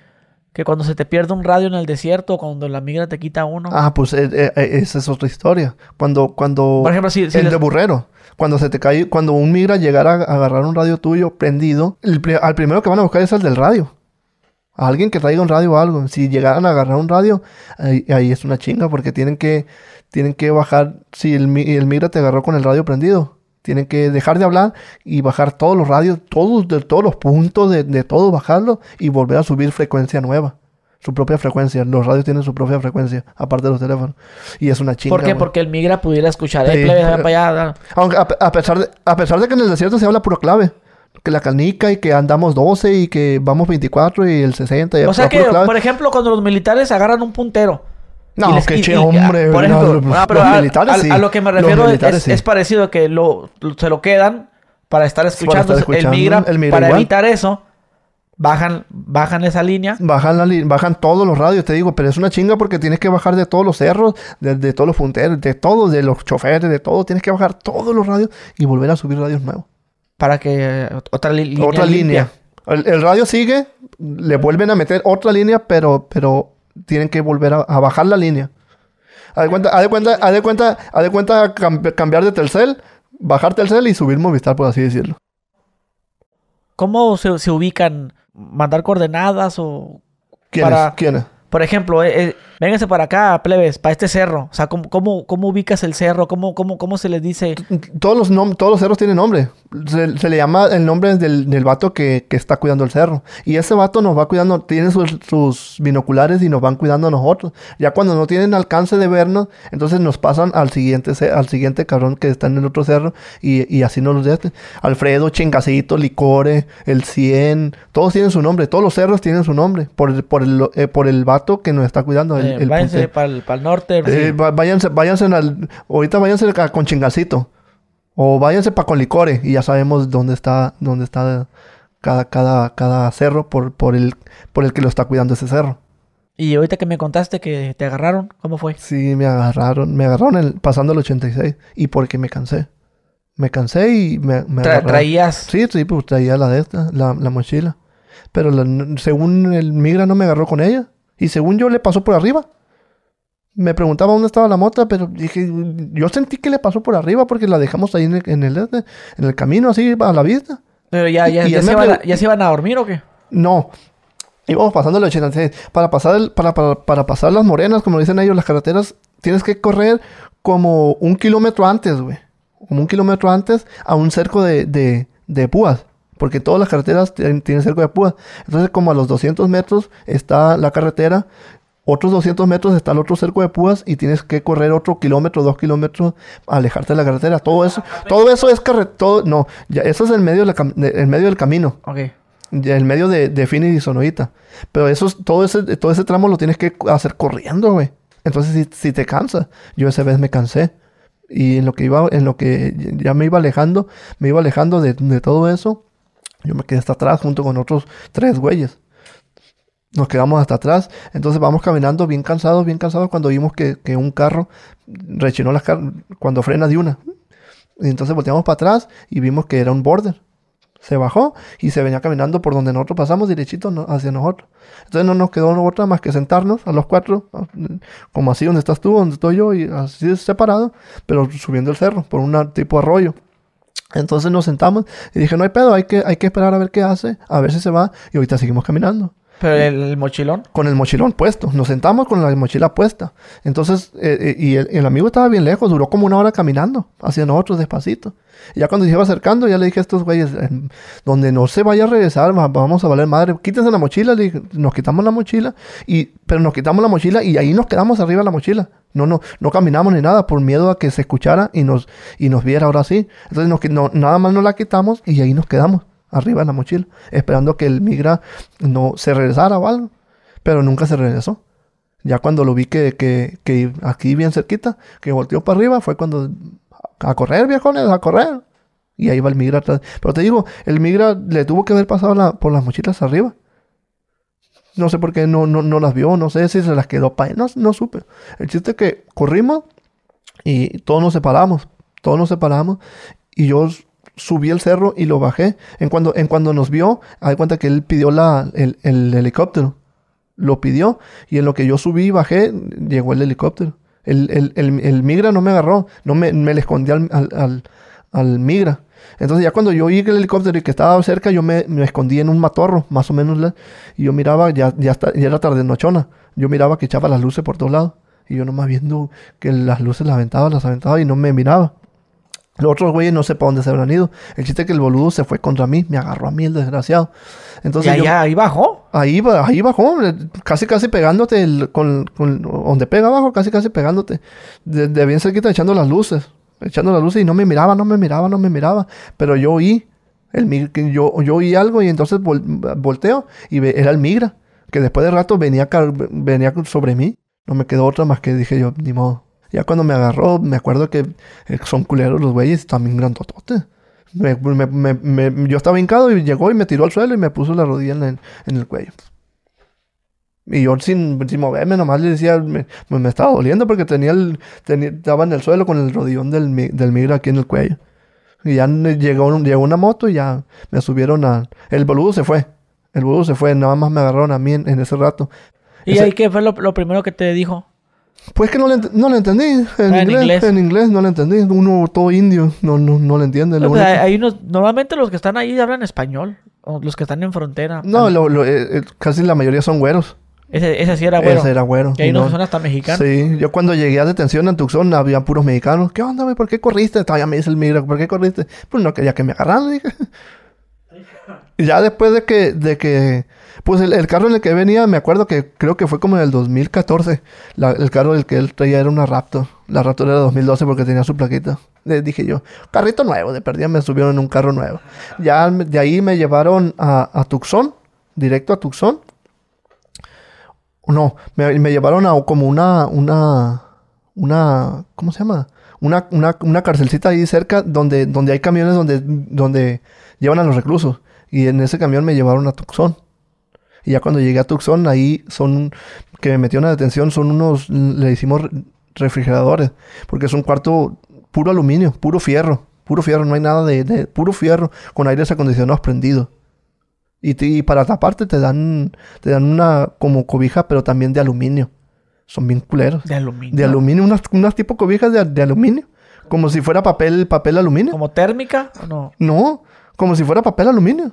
que cuando se te pierde un radio en el desierto, cuando la migra te quita uno. Ah, pues eh, eh, eh, esa es otra historia. Cuando, cuando Por ejemplo, si, si el les- de burrero, cuando se te cae, cuando un migra llegara a agarrar un radio tuyo prendido, el al primero que van a buscar es el del radio. A alguien que traiga un radio o algo. Si llegaran a agarrar un radio, ahí, ahí es una chinga porque tienen que, tienen que bajar. Si el migra te agarró con el radio prendido, tienen que dejar de hablar y bajar todos los radios, todos, de todos los puntos de, de todo, bajarlo y volver a subir frecuencia nueva. Su propia frecuencia. Los radios tienen su propia frecuencia, aparte de los teléfonos. Y es una chinga. ¿Por qué? Porque el migra pudiera escuchar. Sí. Eh, plebe, ven para allá. Aunque a, a pesar de, a pesar de que en el desierto se habla puro clave. Que la canica y que andamos 12 y que vamos 24 y el 60 y O sea que, clave. por ejemplo, cuando los militares agarran un puntero. No, les- qué y- che, y- hombre. Por no, ejemplo, ah, pero los a, militares a- sí. a lo que me refiero es, militares sí. es parecido que lo, se lo quedan para estar escuchando. estar el migra, el migra para igual. evitar eso, bajan, bajan esa línea. Bajan, la li- bajan todos los radios, te digo, pero es una chinga porque tienes que bajar de todos los cerros, de, de todos los punteros, de todos, de los choferes, de todo. Tienes que bajar todos los radios y volver a subir radios nuevos. Para que otra li- línea. otra limpia. línea. El, el radio sigue, le vuelven a meter otra línea, pero, pero tienen que volver a, a bajar la línea. Haz de cuenta, haz de cuenta, haz de cuenta, haz de cuenta cam- cambiar de Telcel, bajar Telcel y subir Movistar, por así decirlo. ¿Cómo se, se ubican? ¿Mandar coordenadas o...? ¿Quiénes? Para- ¿Quiénes? Por ejemplo, eh, eh, vénganse para acá, plebes, para este cerro. O sea, ¿cómo, cómo, cómo ubicas el cerro? ¿Cómo, cómo, cómo se les dice? Todos los, nom- todos los cerros tienen nombre. Se, le llama el nombre del, del vato que, que está cuidando el cerro. Y ese vato nos va cuidando, tiene sus, sus binoculares y nos van cuidando a nosotros. Ya cuando no tienen alcance de vernos, entonces nos pasan al siguiente, al siguiente cabrón que está en el otro cerro y, y así nos los dejan. Alfredo, Chingacito, Licore, el 100, todos tienen su nombre. Todos los cerros tienen su nombre por por el, eh, por el vato que nos está cuidando. El, Eh, el váyanse para el norte. Eh, sí. va- váyanse, váyanse al, ahorita váyanse con chingacito. O váyanse para con licore y ya sabemos dónde está, dónde está cada, cada, cada cerro por, por el, por el que lo está cuidando ese cerro. Y ahorita que me contaste que te agarraron, ¿cómo fue? Sí, me agarraron, me agarraron el- pasando el 86 y porque me cansé. Me cansé y me, me Tra- agarraron. traías... Sí, sí, pues traía la de esta, la, la mochila. Pero la- según el migra no me agarró con ella. Y según yo le pasó por arriba. Me preguntaba dónde estaba la mota, pero dije, yo sentí que le pasó por arriba porque la dejamos ahí en el, en el, en el camino, así a la vista. Pero ya, ya, Y- ya se iban a, pre- ya se iban a dormir o qué? No. Íbamos pasando el 86. Para pasar, el- para, para, para pasar las morenas, como dicen ellos, las carreteras, tienes que correr como un kilómetro antes, güey. Como un kilómetro antes a un cerco de, de, de púas. Porque todas las carreteras tienen, cerco de púas. Entonces, como a los 200 metros está la carretera. Otros 200 metros está el otro cerco de púas y tienes que correr otro kilómetro, dos kilómetros, alejarte de la carretera. Todo eso, todo eso es carretera. No, ya, eso es en medio, de la en medio del camino. Ok. Ya en medio de, de Phoenix y Sonoita. Pero eso, es- todo, ese, todo ese tramo lo tienes que hacer corriendo, güey. Entonces si, si te cansa. Yo esa vez me cansé. Y en lo que iba, en lo que ya me iba alejando, me iba alejando de, de todo eso. Yo me quedé hasta atrás junto con otros tres güeyes. Nos quedamos hasta atrás. Entonces vamos caminando bien cansados, bien cansados cuando vimos que, que un carro rechinó las car- cuando frena de una. Y entonces volteamos para atrás y vimos que era un border. Se bajó y se venía caminando por donde nosotros pasamos derechito hacia nosotros. Entonces no nos quedó otra más que sentarnos a los cuatro, como así donde estás tú, donde estoy yo, y así separado, pero subiendo el cerro por un tipo arroyo. Entonces nos sentamos y dije, no hay pedo, hay que, hay que esperar a ver qué hace, a ver si se va, y ahorita seguimos caminando Pero el, mochilón. con el mochilón puesto. Nos sentamos con la mochila puesta. Entonces, eh, eh, y el, el amigo estaba bien lejos, duró como una hora caminando hacia nosotros despacito. Y ya cuando se iba acercando, ya le dije a estos güeyes, eh, donde no se vaya a regresar, va- vamos a valer madre, quítense la mochila, le dije, nos quitamos la mochila, y, pero nos quitamos la mochila y ahí nos quedamos arriba de la mochila. No, no, no caminamos ni nada por miedo a que se escuchara y nos, y nos viera ahora sí. Entonces nos no, nada más nos la quitamos y ahí nos quedamos arriba de la mochila, esperando que el migra no se regresara o algo. Pero nunca se regresó. Ya cuando lo vi que, que, que aquí bien cerquita, que volteó para arriba, fue cuando a correr, viejones, a correr. Y ahí va el migra atrás. Pero te digo, el migra le tuvo que haber pasado la- por las mochilas arriba. No sé por qué no, no, no las vio, no sé si se las quedó para no, no supe. El chiste es que corrimos y todos nos separamos. Todos nos separamos y yo subí el cerro y lo bajé. En cuando, en cuando nos vio, hay cuenta que él pidió la, el, el helicóptero. Lo pidió y en lo que yo subí y bajé, llegó el helicóptero. El, el, el, migra no me agarró, no me, me le escondí al, al, al, migra. Entonces ya cuando yo oí el helicóptero y que estaba cerca, yo me, me escondí en un matorro, más o menos, y yo miraba, ya, ya, está, ya era tarde nochona, yo miraba que echaba las luces por todos lados, y yo nomás viendo que las luces las aventaba, las aventaba y no me miraba. Los otros güeyes no sé para dónde se habrán ido. El chiste es que el boludo se fue contra mí, me agarró a mí el desgraciado. Entonces ¿Y yo- allá ahí bajó? Ahí, ahí bajó, eh, casi casi pegándote el- con, con- donde pega abajo, casi casi pegándote. De, de bien cerquita echando las luces. Echando las luces y no me miraba, no me miraba, no me miraba. Pero yo oí, el, yo, yo oí algo y entonces vol- volteo y ve- era el migra. Que después de rato venía, venía sobre mí. No me quedó otra más que dije yo, ni modo. Ya cuando me agarró, me acuerdo que eh, son culeros los güeyes, también grandototes. Me, me- me- yo estaba hincado y llegó y me tiró al suelo y me puso la rodilla en el, en el cuello. Y yo sin, sin moverme, nomás le decía, me, me- estaba doliendo porque tenía el, tenía- estaba en el suelo con el rodillón del, del migra aquí en el cuello. Y ya llegó, llegó una moto y ya me subieron a... El boludo se fue. El boludo se fue, nada más me agarraron a mí en, en ese rato. ¿Y Ese- ahí qué fue lo, lo primero que te dijo? Pues que no le, no le entendí. En, Ah, en inglés. En inglés no le entendí. Uno todo indio no, no, no le entiende. lo O sea, hay unos, normalmente los que están ahí hablan español. O los que están en frontera. No, lo- lo- eh, eh, casi la mayoría son güeros. Ese, ese sí era bueno. Ese era güero. Y hay unos no- que son hasta mexicanos. Sí, yo cuando llegué a detención en Tucson había puros mexicanos. ¿Qué onda, güey? ¿Por qué corriste? Todavía me dice el migra, ¿por qué corriste? Pues no quería que me agarraran, dije. (laughs) Y ya después de que, de que, pues el, el carro en el que venía, me acuerdo que creo que fue como en el 2014. La- el carro del que él traía era una Raptor. La Raptor era de 2012 porque tenía su plaquita. Le dije yo, carrito nuevo, de perdida me subieron en un carro nuevo. Ya de ahí me llevaron a, a Tucson, directo a Tucson. No, me, me llevaron a como una, una, una, ¿cómo se llama? Una, una, una carcelcita ahí cerca donde, donde hay camiones donde, donde llevan a los reclusos. Y en ese camión me llevaron a Tucson. Y ya cuando llegué a Tucson, ahí son, que me metieron a detención, son unos, le hicimos re- refrigeradores. Porque es un cuarto puro aluminio, puro fierro. Puro fierro, no hay nada de, de puro fierro con aires acondicionados prendidos. Y, te- y para taparte te dan, te dan una como cobija, pero también de aluminio. Son bien culeros. De aluminio. De aluminio, unas, unas tipo cobijas de, de aluminio. Como si fuera papel, papel aluminio. ¿Como térmica o no? No, como si fuera papel aluminio.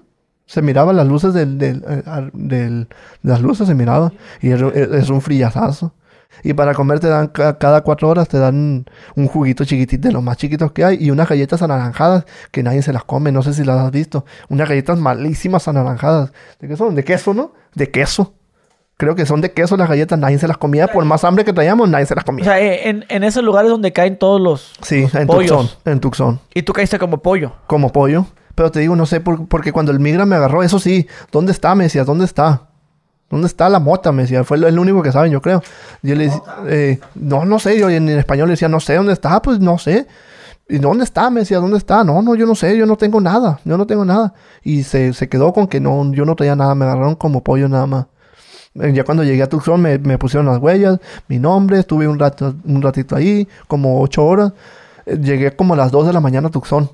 Se miraba las luces del, del, eh, del- las luces se miraba. Y es, es un frillazazo. Y para comer te dan ca- cada cuatro horas te dan un juguito chiquitito de los más chiquitos que hay y unas galletas anaranjadas que nadie se las come, no sé si las has visto. Unas galletas malísimas anaranjadas. ¿De qué son? De queso, ¿no? De queso. Creo que son de queso las galletas, nadie se las comía. Por más hambre que traíamos, nadie se las O comía. sea, eh, en, en esos lugares donde caen todos los, sí, los en pollos. Tucson. En Tucson. Y tú caíste como pollo. como pollo. Pero te digo, no sé, por- porque cuando el migra me agarró, eso sí, ¿dónde está? Me decía, ¿dónde está? ¿Dónde está la mota? Me decía, fue el, único que saben, yo creo. Y yo le decía, eh, no, no sé, yo en, español le decía, no sé, ¿dónde está? Pues no sé. ¿Y dónde está? Me decía, ¿dónde está? No, no, yo no sé, yo no tengo nada, yo no tengo nada. Y se, se quedó con que no, yo no traía nada, me agarraron como pollo nada más. Eh, Ya cuando llegué a Tucson me, me pusieron las huellas, mi nombre, estuve un rato, un ratito ahí, como ocho horas. Eh, Llegué como a las 2 de la mañana a Tucson.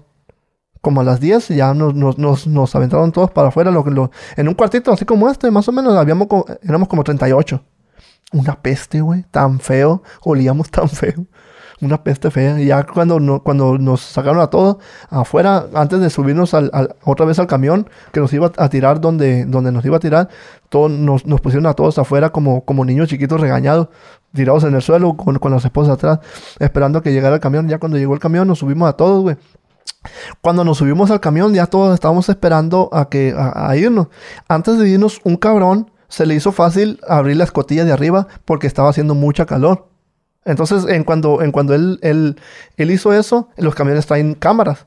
Como a las 10 ya nos, nos, nos, nos aventaron todos para afuera. Lo, lo- en un cuartito así como este, más o menos, habíamos co- éramos como 38. Una peste, güey, tan feo. Olíamos tan feo. Una peste fea. Y ya cuando, no- cuando nos sacaron a todos afuera, antes de subirnos al, otra vez al camión, que nos iba a tirar donde, donde nos iba a tirar, todos, nos, nos pusieron a todos afuera como, como niños chiquitos regañados, tirados en el suelo con, con las esposas atrás, esperando que llegara el camión. Ya cuando llegó el camión, nos subimos a todos, güey. Cuando nos subimos al camión, ya todos estábamos esperando a que a, a irnos. Antes de irnos, un cabrón se le hizo fácil abrir la escotilla de arriba porque estaba haciendo mucha calor. Entonces, en cuando, en cuando él, él, él hizo eso, los camiones traen cámaras.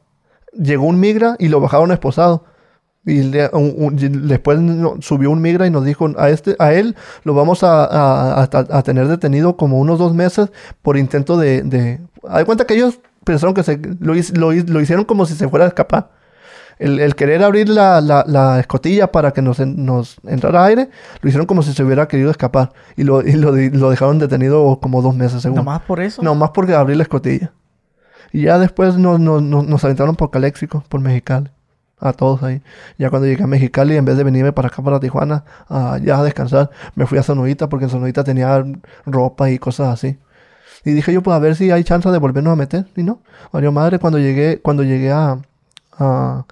Llegó un migra y lo bajaron esposado. Y le- un- después subió un migra y nos dijo, a este, a él lo vamos a, a- a- a tener detenido como unos dos meses por intento de... de... Hay cuenta que ellos pensaron que se, lo, lo lo hicieron como si se fuera a escapar. El, el querer abrir la, la- la escotilla para que nos, nos entrara aire, lo hicieron como si se hubiera querido escapar. Y lo, y lo, lo dejaron detenido como dos meses, según. Nomás por eso. No, más porque abrí la escotilla. Y ya después nos, nos, nos, nos aventaron por Caléxico, por Mexicali. A todos ahí. Ya cuando llegué a Mexicali, en vez de venirme para acá, para Tijuana, a, ya a descansar, me fui a Sonoita porque en Sonoita tenía ropa y cosas así. Y dije yo, pues a ver si hay chance de volvernos a meter. Y no. Mario Madre, cuando llegué, cuando llegué a, a,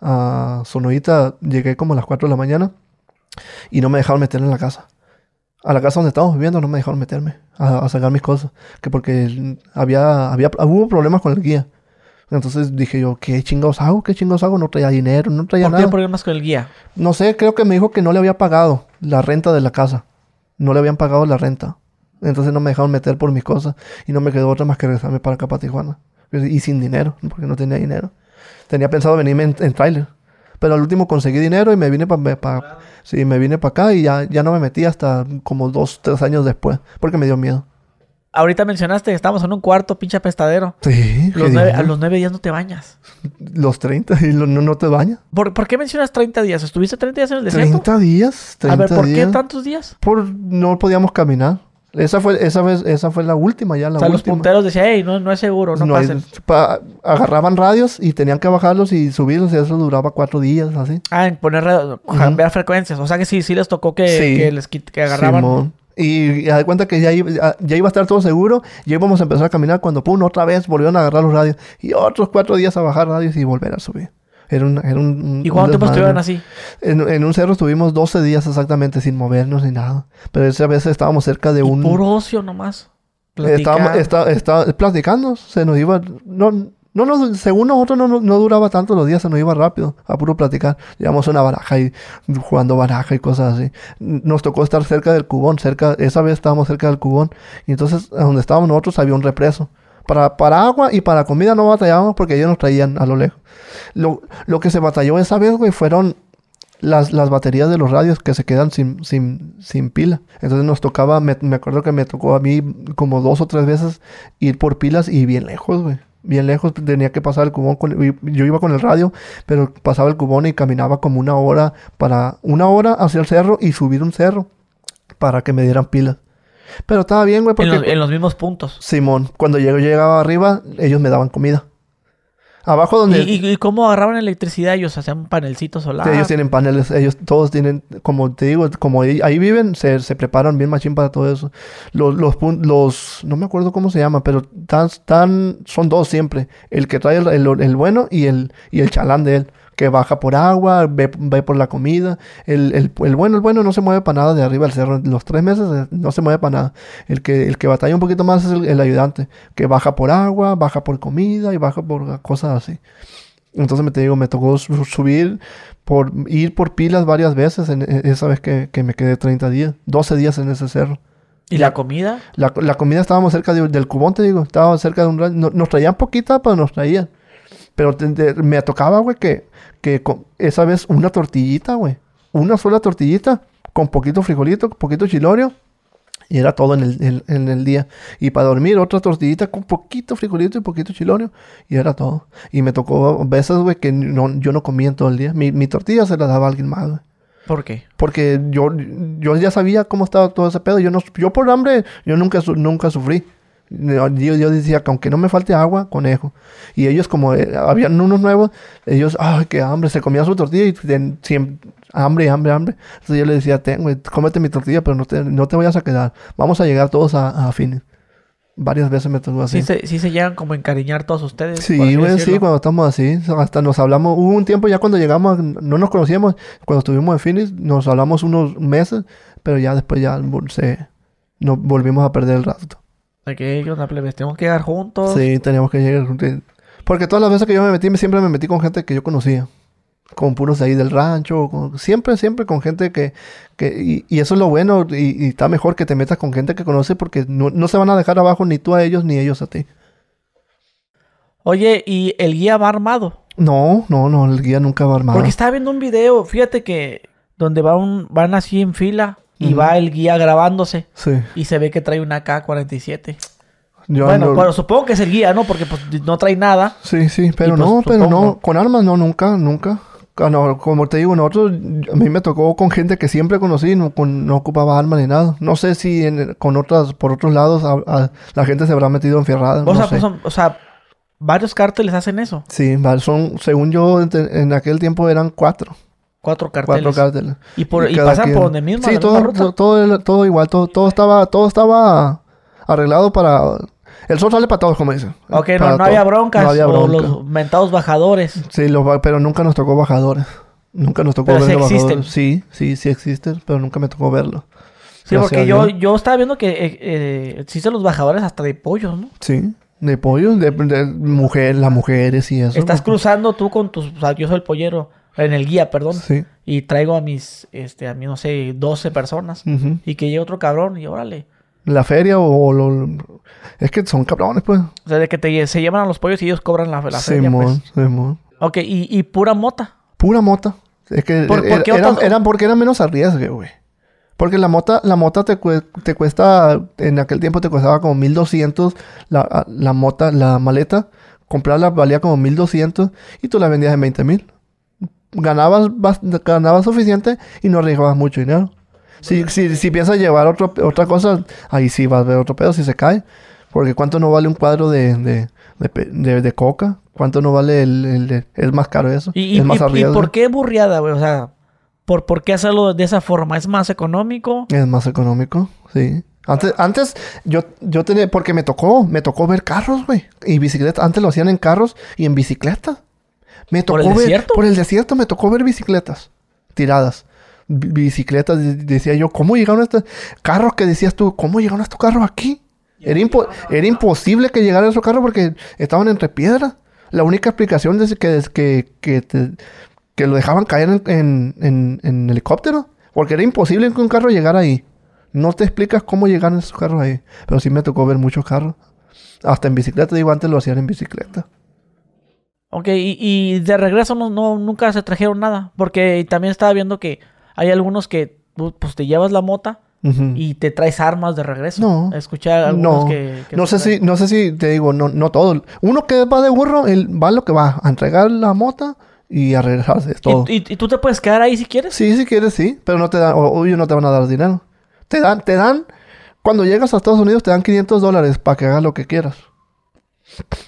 a Sonoita, llegué como a las 4 de la mañana y no me dejaron meter en la casa. A la casa donde estábamos viviendo no me dejaron meterme a, a sacar mis cosas. Que porque había, había, hubo problemas con el guía. Entonces dije yo, ¿qué chingados hago? ¿Qué chingados hago? No traía dinero, no traía ¿Por qué nada. problemas con el guía? No sé, creo que me dijo que no le había pagado la renta de la casa. No le habían pagado la renta. Entonces no me dejaron meter por mis cosas. Y no me quedó otra más que regresarme para acá, para Tijuana. Y sin dinero, porque no tenía dinero. Tenía pensado venirme en, en tráiler. Pero al último conseguí dinero y me vine para... sí, me vine para acá y ya, ya no me metí hasta como dos, tres años después. Porque me dio miedo. Ahorita mencionaste que estábamos en un cuarto, pinche apestadero. Sí, Los ¿qué nueve- a los nueve días no te bañas. Los 30 y lo- no, no te bañas. ¿Por, por qué mencionas 30 días? ¿Estuviste 30 días en el desierto? 30 días. 30 a ver, ¿por qué días. tantos días? Por, no podíamos caminar. Esa fue, esa vez, esa fue la última, ya la o sea, los punteros decían, hey, no, no es seguro, no, No pasen. pa- agarraban radios y tenían que bajarlos y subirlos y eso duraba cuatro días, así. Ah, en poner, radio- cambiar frecuencias. O sea que sí, sí les tocó que, Sí. que les que agarraban. Simón. Y ya de cuenta que ya iba, ya- ya iba a estar todo seguro, ya íbamos a empezar a caminar cuando pum, otra vez volvieron a agarrar los radios y otros cuatro días a bajar radios y volver a subir. Era un, era un, ¿Y cuánto tiempo estuvieron así? En, en un cerro estuvimos 12 días exactamente sin movernos ni nada. Pero esa vez estábamos cerca de Y un... puro ocio nomás. Estábamos está, está- platicando, se nos iba, no, no, nos- según nosotros no, no, no duraba tanto los días, se nos iba rápido, a puro platicar. Llevamos una baraja y jugando baraja y cosas así. Nos tocó estar cerca del cubón, cerca, esa vez estábamos cerca del cubón, y entonces donde estábamos nosotros había un represo. Para, para agua y para comida no batallábamos porque ellos nos traían a lo lejos. Lo, lo que se batalló esa vez, güey, fueron las, las baterías de los radios que se quedan sin, sin, sin pila. Entonces nos tocaba, me, me acuerdo que me tocó a mí como dos o tres veces ir por pilas y bien lejos, güey. Bien lejos, tenía que pasar el cubón. Con, yo iba con el radio, pero pasaba el cubón y caminaba como una hora para una hora hacia el cerro y subir un cerro para que me dieran pilas. Pero estaba bien, güey, En porque los, en los mismos puntos. Simón, cuando yo llegaba arriba, ellos me daban comida. Abajo donde ¿Y, y, cómo agarraban electricidad? Ellos hacían un panelcito solar. ellos tienen paneles, ellos todos tienen, como te digo, como ahí, ahí viven, se, se preparan bien machín para todo eso. Los, los, los, no me acuerdo cómo se llama, pero tan, tan, son dos siempre. El que trae el, el- el bueno y el, y el chalán de él. Que baja por agua, ve, ve por la comida. El, el, el bueno, el bueno no se mueve para nada de arriba al cerro. Los tres meses eh, no se mueve para nada. El que, el que batalla un poquito más es el, el ayudante. Que baja por agua, baja por comida y baja por cosas así. Entonces me te digo, me tocó su- subir por ir por pilas varias veces en, en esa vez que, que me quedé 30 días, 12 días en ese cerro. ¿Y la comida? La, la comida estábamos cerca de- del cubón, te digo, estábamos cerca de un radio. no- nos traían poquita, pero nos traían. Pero te- te- me tocaba, güey, que, que con- esa vez una tortillita, güey. Una sola tortillita con poquito frijolito, poquito chilorio. Y era todo en el, en- en el día. Y para dormir, otra tortillita con poquito frijolito y poquito chilorio. Y era todo. Y me tocó veces, güey, que no, yo no comía en todo el día. Mi, mi tortilla se la daba a alguien más, güey. ¿Por qué? Porque yo, yo ya sabía cómo estaba todo ese pedo. Yo, no, yo por hambre, yo nunca, su- nunca sufrí. Yo, yo decía que aunque no me falte agua, conejo. Y ellos como eh, habían unos nuevos, ellos, ay, qué hambre, se comían su tortilla y ten- siempre, hambre, hambre, hambre. Entonces yo les decía, ten, güey, cómete mi tortilla, pero no te, no te vayas a quedar. Vamos a llegar todos a, a fines. Varias veces me tocó así. Sí se, sí se llegan como a encariñar todos ustedes. Sí, güey, sí, cuando estamos así, hasta nos hablamos, hubo un tiempo ya cuando llegamos, no nos conocíamos, cuando estuvimos en Phoenix, nos hablamos unos meses, pero ya después ya se, nos volvimos a perder el rastro. Que, ¿qué onda, plebes? Tenemos que llegar juntos. Sí, teníamos que llegar, juntos. porque todas las veces que yo me metí, me- siempre me metí con gente que yo conocía, con puros de ahí del rancho, con- siempre, siempre con gente que, que y, y eso es lo bueno, y, y está mejor que te metas con gente que conoce, porque no, no se van a dejar abajo ni tú a ellos, ni ellos a ti. Oye, ¿y el guía va armado? No, no, no, el guía nunca va armado. Porque estaba viendo un video, fíjate que donde va un, van así en fila y va el guía grabándose Sí. y se ve que trae una K-47. Yo bueno, no- bueno, supongo que es el guía, ¿no? Porque pues no trae nada. Sí, sí, pero Y, pues, no, pero no, con armas no, nunca, nunca. Ah, no, como te digo, nosotros, a mí me tocó con gente que siempre conocí, no, con- no ocupaba armas ni nada. No sé si en- con otras, por otros lados, a- a- la gente se habrá metido enfierrada, O no sea, sé. pues, son- o sea, varios cárteles hacen eso. Sí, son, según yo, en, en aquel tiempo eran cuatro. Cuatro carteles. Cuatro cárteles. Y, por, y pasan quien- por donde mismo. Sí, todo, misma todo, todo, igual, todo, todo estaba, todo estaba arreglado para... El sol sale para todos, como dicen. Ok, no, no había broncas. No había o bronca. los mentados bajadores. Sí, los pero nunca nos tocó bajadores. Nunca nos tocó Pero ver sí los existen. bajadores. Sí, sí, sí existen, pero nunca me tocó verlo. Sí, Gracias porque yo, yo estaba viendo que eh, eh, existen los bajadores hasta de pollos, ¿no? Sí, de pollo, de, de mujer, las mujeres y eso. Estás cruzando tú con tus... O sea, yo soy el pollero. En el guía, perdón. Sí. Y traigo a mis, este, a mí, no sé, 12 personas. Y que llegue otro cabrón y órale. La feria o, lo... Es que son cabrones, pues. O sea, de que te, se llevan a los pollos y ellos cobran la, la feria, Simón, pues. Ok, y, y pura mota. Pura mota. Es que ¿Por- por era- qué eran, otras- eran porque era menos arriesgue, güey. Porque la mota, la mota te, cue- te cuesta, en aquel tiempo te costaba como 1200 la, la mota, la maleta. Comprarla valía como 1200 y tú la vendías en 20 mil. Ganabas, bas- ganabas suficiente y no arriesgabas mucho dinero. Si, si, si piensas llevar otro, otra cosa, ahí sí vas a ver otro pedo si se cae. Porque ¿cuánto no vale un cuadro de, de, de, pe- de- de coca? ¿Cuánto no vale el, el más caro eso. ¿Y, es más y- y por qué burriada, güey? O sea, ¿por, ¿por qué hacerlo de esa forma? ¿Es más económico? Es más económico, sí. Antes, antes yo, yo tenía, porque me tocó, me tocó ver carros, güey. Y bicicletas. Antes lo hacían en carros y en bicicletas. Me ¿Por tocó el ver, desierto? por el desierto me tocó ver bicicletas tiradas. Bi- Bicicletas, de- decía yo, ¿cómo llegaron estos carros que decías tú? ¿Cómo llegaron estos carros aquí? Era, impo- era imposible que llegaran esos carros porque estaban entre piedras. La única explicación es que, es que, que, te- que lo dejaban caer en, en- en- en helicóptero. Porque era imposible que un carro llegara ahí. No te explicas cómo llegaron esos carros ahí. Pero sí me tocó ver muchos carros. Hasta en bicicleta, digo, antes lo hacían en bicicleta. Ok, y, y de regreso no, no, nunca se trajeron nada. Porque también estaba viendo que hay algunos que tú, pues te llevas la mota y te traes armas de regreso. No. Escuché a algunos No, que, que no sé si, no sé si te digo, no, no todo. Uno que va de burro, él va lo que va, a entregar la mota y a regresarse, es todo. ¿Y, y, y tú te puedes quedar ahí si quieres? Sí, si quieres, sí, pero no te dan, obvio no te van a dar dinero. Te dan, te dan, cuando llegas a Estados Unidos te dan 500 dólares para que hagas lo que quieras.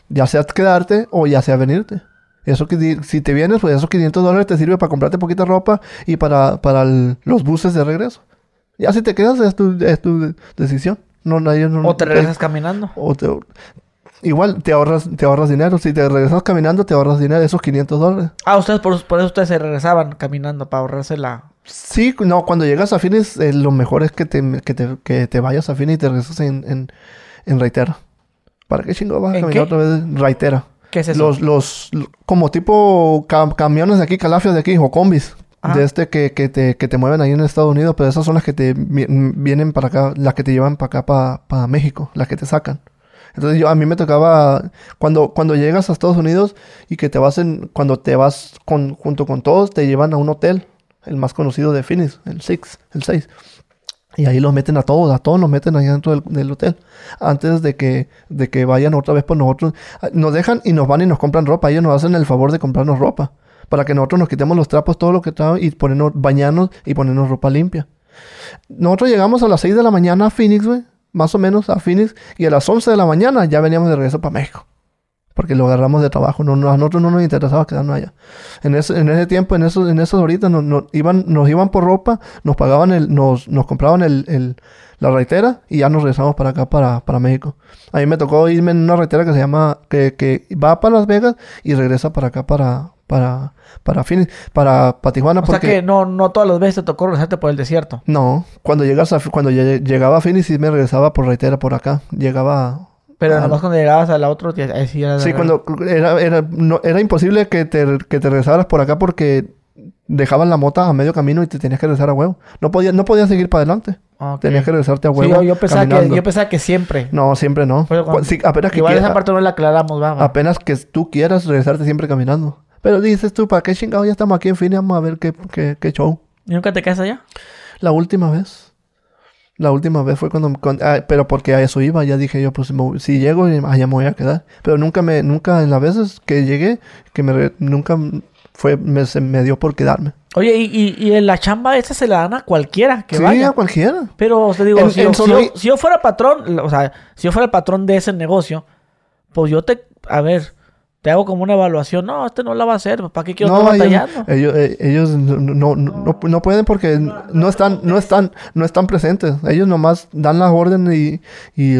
Ya sea quedarte o ya sea venirte. Eso que si te vienes, pues esos 500 dólares te sirve para comprarte poquita ropa y para, para el- los buses de regreso. Ya si te quedas es tu, es tu decisión. No, nadie, no, ¿O te regresas caminando? o te- igual te ahorras, te ahorras dinero. Si te regresas caminando, te ahorras dinero, esos 500 dólares. Ah, ustedes por, por eso ustedes se regresaban caminando para ahorrarse la... Sí, no, cuando llegas a Phoenix, eh, lo mejor es que te, que te, que te vayas a Phoenix y te regresas en, en, en Reitera. ¿Para qué chingo vas a ¿En caminar qué? otra vez? Reitera. ¿Qué es eso? Los, los, lo- como tipo ca- camiones de aquí, calafios de aquí, o combis. Ajá. De este que, que, te, que te mueven ahí en Estados Unidos, pero esas son las que te vi- vienen para acá, las que te llevan para acá, para, México, las que te sacan. Entonces yo, a mí me tocaba, cuando, cuando llegas a Estados Unidos y que te vas en, cuando te vas con, junto con todos, te llevan a un hotel, el más conocido de Phoenix, el Six, el 6. Y ahí los meten a todos, a todos los meten ahí dentro del, del hotel. Antes de que, de que vayan otra vez por nosotros. Ah, Nos dejan y nos van y nos compran ropa. Ellos nos hacen el favor de comprarnos ropa. Para que nosotros nos quitemos los trapos, todo lo que trae y ponernos, bañarnos y ponernos ropa limpia. Nosotros llegamos a las 6 de la mañana a Phoenix, güey. Más o menos a Phoenix. Y a las 11 de la mañana ya veníamos de regreso para México. Porque lo agarramos de trabajo. No, no- a nosotros no nos interesaba quedarnos allá. En ese, en ese tiempo, en esos, en esos ahorita, nos, nos iban, nos iban por ropa, nos pagaban el, nos, nos compraban el, el- la reitera y ya nos regresamos para acá, para, para México. A mí me tocó irme en una reitera que se llama, que, que va para Las Vegas y regresa para acá, para, para, para Phoenix, para, para Tijuana. O sea porque, que no, no todas las veces te tocó regresarte por el desierto. No, cuando llegas a, cuando lle- llegaba a Phoenix sí me regresaba por reitera por acá. Llegaba Pero Ah. nomás cuando llegabas a la otra, ya- ahí sí era Sí, cuando era, era, no, era imposible que te, que te regresaras por acá porque dejaban la mota a medio camino y te tenías que regresar a huevo. No podías, no podías seguir para adelante. Ok. Tenías que regresarte a Sí, huevo. yo, yo pensaba que, yo pensaba que siempre. No, siempre no. Pero cuando- Cu- sí, apenas, que Igual quiera- esa parte no la aclaramos, va. va. apenas que tú quieras regresarte siempre caminando. Pero dices tú, ¿para qué chingados ya estamos aquí en fin? Vamos a ver qué, qué, qué show. ¿Y nunca te quedas allá? La última vez. La última vez fue cuando... cuando- ah, pero porque a eso iba. Ya dije yo, pues me si llego, allá me voy a quedar. Pero nunca me... Nunca en las veces que llegué, que me... Nunca fue... Me, se me dio por quedarme. Oye, y, y, y en la chamba esa se la dan a cualquiera que sí, vaya. a cualquiera. Pero te digo, En- si, en yo, si yo- si yo fuera patrón, o sea, si yo fuera el patrón de ese negocio, pues yo te, a ver, te hago como una evaluación. No, este no la va a hacer. ¿Para qué quiero No, estar batallando? ellos, eh, ellos no, no, no, no- pueden porque no están, no están, no están presentes. Ellos nomás dan las órdenes y, y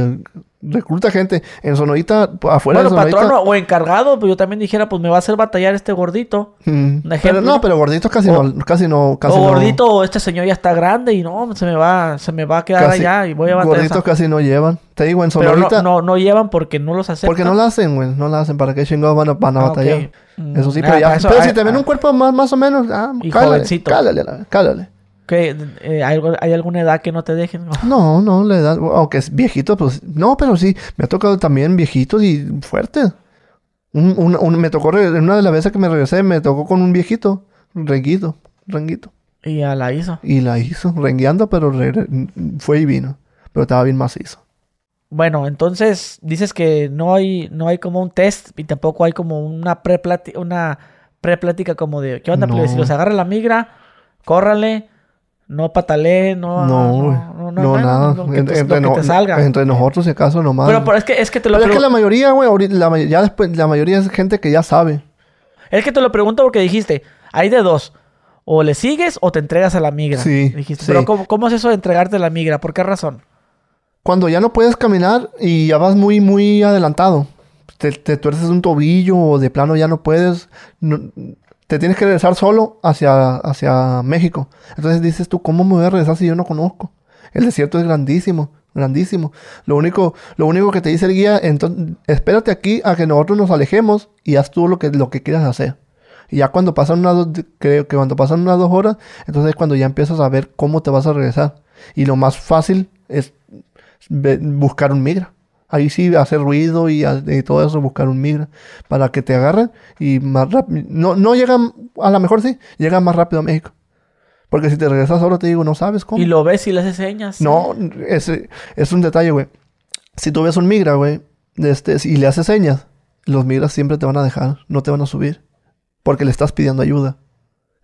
recluta gente. En Sonorita, afuera Bueno, de Sonorita. patrono o encargado, pues yo también dijera, pues me va a hacer batallar este gordito. Mm, un pero no, pero gorditos casi O- no, casi no, casi o no. gordito, o este señor ya está grande y no, se me va, se me va a quedar casi- allá y voy a batallar. Gorditos casi no llevan. Te digo, en Pero no, Sonorita. no, no llevan porque no los aceptan. porque no la hacen, güey. No la hacen. ¿Para qué chingados van a, van a Ah, batallar? Mm, Eso sí, pero ya. eso pero si te ven ah, un cuerpo más, más o menos, ah, Y cálale, jovencito. Cálale, la- cálale. ¿Qué? Eh, ¿hay, algo- ¿Hay alguna edad que no te dejen? No, no, le da, aunque es viejito, pues, no, pero sí, me ha tocado también viejitos y fuertes. Un, un- un- me tocó, una de las veces que me regresé, me tocó con un viejito, renguito, renguito. Y ya la hizo. Y la hizo, rengueando, pero re- fue y vino. Pero estaba bien macizo. Bueno, entonces dices que no hay, no hay como un test y tampoco hay como una pre-plática, una pre-plática como de, ¿qué onda? No. plebe? Si los agarra la migra, córrale, no patalee, no... No, no, No, nada. entre, nosotros, si acaso, nomás. Pero, pero es que es que te lo Pero es que la mayoría, güey, ahorita- la, ya después, la mayoría es gente que ya sabe. es que te lo pregunto porque dijiste, hay de dos. O le sigues o te entregas a la migra. Sí, Dijiste, sí. pero ¿cómo, ¿cómo es eso de entregarte a la migra? ¿Por qué razón? Cuando ya no puedes caminar y ya vas muy, muy adelantado. Te, te tuerces un tobillo o de plano ya no puedes. no- te tienes que regresar solo hacia, hacia México. Entonces dices tú, ¿cómo me voy a regresar si yo no conozco? El desierto es grandísimo, grandísimo. Lo único, lo único que te dice el guía, entonces, espérate aquí a que nosotros nos alejemos y haz tú lo que, lo que quieras hacer. Y ya cuando pasan unas dos, creo que cuando pasan unas dos horas, entonces es cuando ya empiezas a ver cómo te vas a regresar. Y lo más fácil es buscar un migra. Ahí sí hacer ruido y, y todo eso, buscar un migra para que te agarren y más rápido. No, no llegan, a lo mejor sí, llegan más rápido a México. Porque si te regresas solo, te digo, no sabes cómo. Y lo ves y le haces señas. No, es, es un detalle, güey. Si tú ves un migra, güey, este, y le haces señas, los migras siempre te van a dejar, no te van a subir. Porque le estás pidiendo ayuda.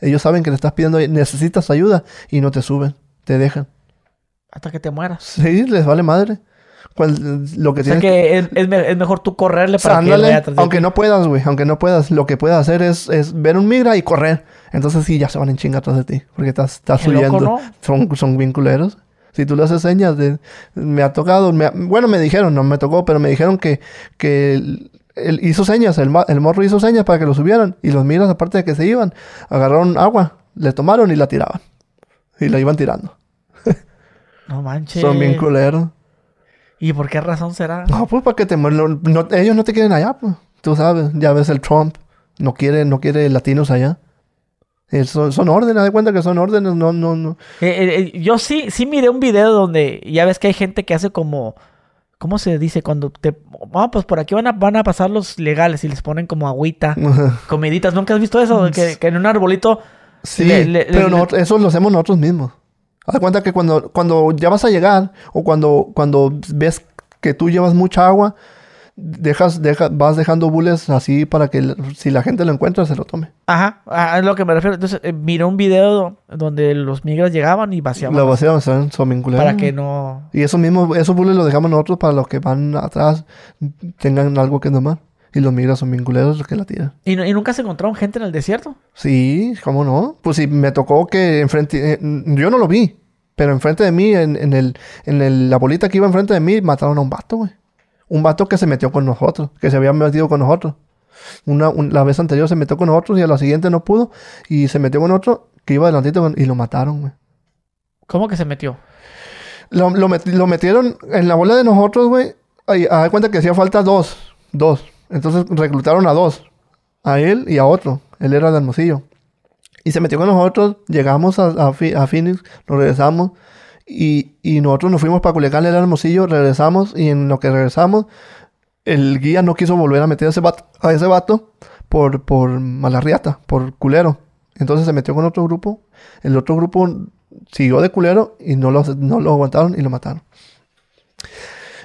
Ellos saben que le estás pidiendo, necesitas ayuda y no te suben, te dejan. Hasta que te mueras. Sí, les vale madre. Cual- lo que O sea tienes que es, es me- es mejor tú correrle para que él Ándale, vaya atrás de aunque no puedas, güey, aunque no puedas, lo que puedes hacer es, es ver un migra y correr. Entonces sí, ya se van en chinga atrás de ti, porque estás, estás Qué loco, huyendo. ¿no? Son, son bien culeros. Si tú le haces señas de... Me ha tocado... me ha- bueno, me dijeron, no me tocó, pero me dijeron que, que él, hizo señas, el, el morro hizo señas para que lo subieran. Y los migras, aparte de que se iban, agarraron agua, le tomaron y la tiraban. Y la iban tirando. No manches. Son bien culeros. ¿Y por qué razón será? No, pues para que te no- no- ellos no te quieren allá, pues. Tú sabes, ya ves el Trump. No quiere, no quiere latinos allá. Eh, son, son órdenes, de cuenta que son órdenes, no, no, no. Eh, eh, eh, yo sí, sí miré un video donde ya ves que hay gente que hace como. ¿Cómo se dice? Cuando te. Ah, pues por aquí van a, van a pasar los legales y les ponen como agüita, (laughs) comiditas. ¿Nunca has visto eso? Que, que en un arbolito. Sí, Le- le- pero le- nosotros- eso lo hacemos nosotros mismos. Haz cuenta que cuando, cuando ya vas a llegar o cuando, cuando ves que tú llevas mucha agua, dejas, deja, vas dejando bules así para que si la gente lo encuentra se lo tome. Ajá, a- es lo que me refiero. Entonces, eh, miré un video donde los migras llegaban y vaciaban. Lo vaciamos, son, para que no. Y eso mismo, esos bules los dejamos nosotros para los que van atrás tengan algo que tomar. Y los migras son bien culeros los que la tiran. ¿Y, no- y nunca se encontraron gente en el desierto? Sí, ¿cómo no? Pues sí, me tocó que enfrente... eh, yo no lo vi, pero enfrente de mí, en, en el, en el- la bolita que iba enfrente de mí, mataron a un vato, güey. Un vato que se metió con nosotros, que se había metido con nosotros. Una, un- la vez anterior se metió con nosotros y a la siguiente no pudo. Y se metió con otro que iba adelantito y lo mataron, güey. ¿Cómo que se metió? Lo, lo met- lo metieron en la bola de nosotros, güey. Haz de cuenta que hacía falta dos. Dos. Entonces reclutaron a dos. A él y a otro. Él era de Hermosillo. Y se metió con nosotros. Llegamos a, a, a Phoenix. Nos regresamos. Y, y nosotros nos fuimos para Culiacán. Él era Hermosillo. Regresamos. Y en lo que regresamos, el guía no quiso volver a meter a ese vato, a por, por malarriata, por culero. Entonces se metió con otro grupo. El otro grupo siguió de culero y no lo, no lo aguantaron y lo mataron.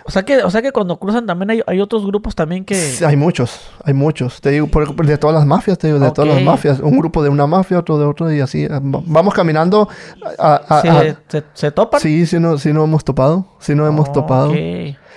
O sea que, o sea que cuando cruzan también hay, hay otros grupos también que. Sí, Hay muchos, hay muchos. Te digo, por- de todas las mafias, te digo, de todas las mafias. Un grupo de una mafia, otro de otro y así. eh, va- Vamos caminando. a- a- se, a- se, se topan. sí, sí, no, sí no hemos topado. Sí no hemos topado.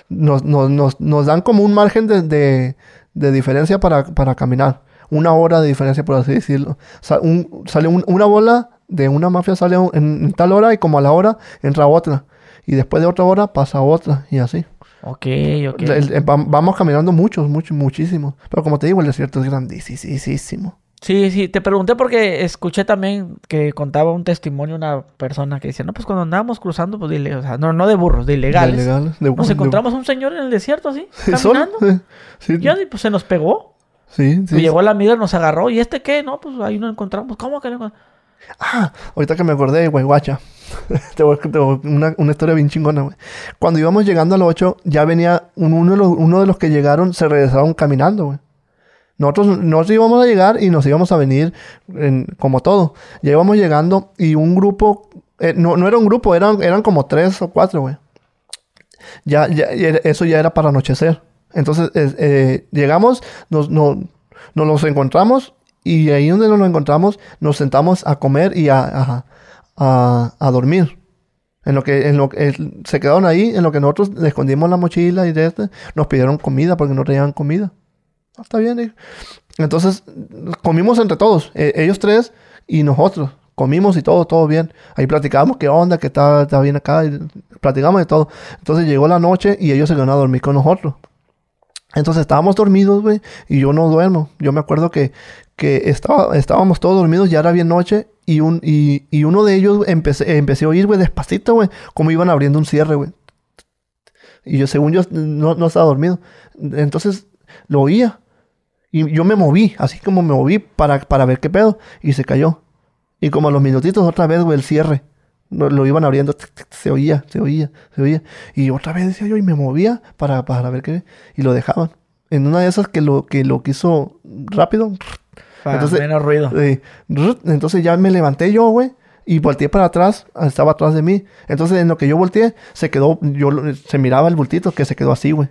Nos, nos, nos, nos dan como un margen de, de, de diferencia para, para caminar. Una hora de diferencia, por así decirlo. Sa- un- sale un- una bola de una mafia, sale en tal hora y como a la hora entra otra. Y después de otra hora pasa otra y así. Ok, ok. El- el- va- vamos caminando muchos, muchos, muchísimos. Pero como te digo, el desierto es grandísimo. Sí, sí, te pregunté porque escuché también que contaba un testimonio una persona que decía, no, pues cuando andábamos cruzando, pues dile, o sea, no, no de burros, de ilegales. De legales, de- Nos de- encontramos un señor en el desierto así, Sí, (laughs) solo. caminando. (laughs) Sí, Ya, y pues se nos pegó. sí, sí. Y llegó la amiga, nos agarró. ¿Y este qué? No, pues ahí nos encontramos. ¿Cómo que no? Ah, ahorita que me acordé, güey, guacha. (laughs) te voy a una, una historia bien chingona, güey. Cuando íbamos llegando al 8, ya venía un- uno, de los, uno de los que llegaron, se regresaron caminando, güey. Nosotros nos íbamos a llegar y nos íbamos a venir en- como todo. Ya íbamos llegando y un grupo, eh, no, no era un grupo, eran, eran como tres o cuatro, güey. Ya, ya, eso ya era para anochecer. Entonces eh, eh, llegamos, nos, no- nos los encontramos y ahí donde nos lo encontramos nos sentamos a comer y a, a, a- dormir. En lo que, en lo eh, se quedaron ahí, en lo que nosotros le escondimos la mochila y de este, nos pidieron comida porque no traían comida. Ah, está bien, dije. Entonces comimos entre todos, eh, ellos tres y nosotros. Comimos y todo, todo bien. Ahí platicamos qué onda, que está, está bien acá. y platicamos de todo. Entonces llegó la noche y ellos se quedaron a dormir con nosotros. Entonces estábamos dormidos, güey, y yo no duermo. Yo me acuerdo que, que estaba, estábamos todos dormidos, ya era bien noche, y, un, y, y uno de ellos empecé, empecé a oír, güey, despacito, güey, como iban abriendo un cierre, güey. Y yo, según yo, no, no estaba dormido. Entonces lo oía. Y yo me moví, así como me moví para, para ver qué pedo, y se cayó. Y como a los minutitos, otra vez, güey, el cierre. Lo, lo iban abriendo, se oía, se oía, se oía. Y otra vez decía yo, y me movía para, para ver qué. Y lo dejaban. En una de esas que lo, que lo quiso rápido. Para Entonces- menos ruido. eh, entonces ya me levanté yo, güey. Y volteé para atrás, estaba atrás de mí. Entonces en lo que yo volteé, se quedó, yo se miraba el bultito que se quedó así, güey.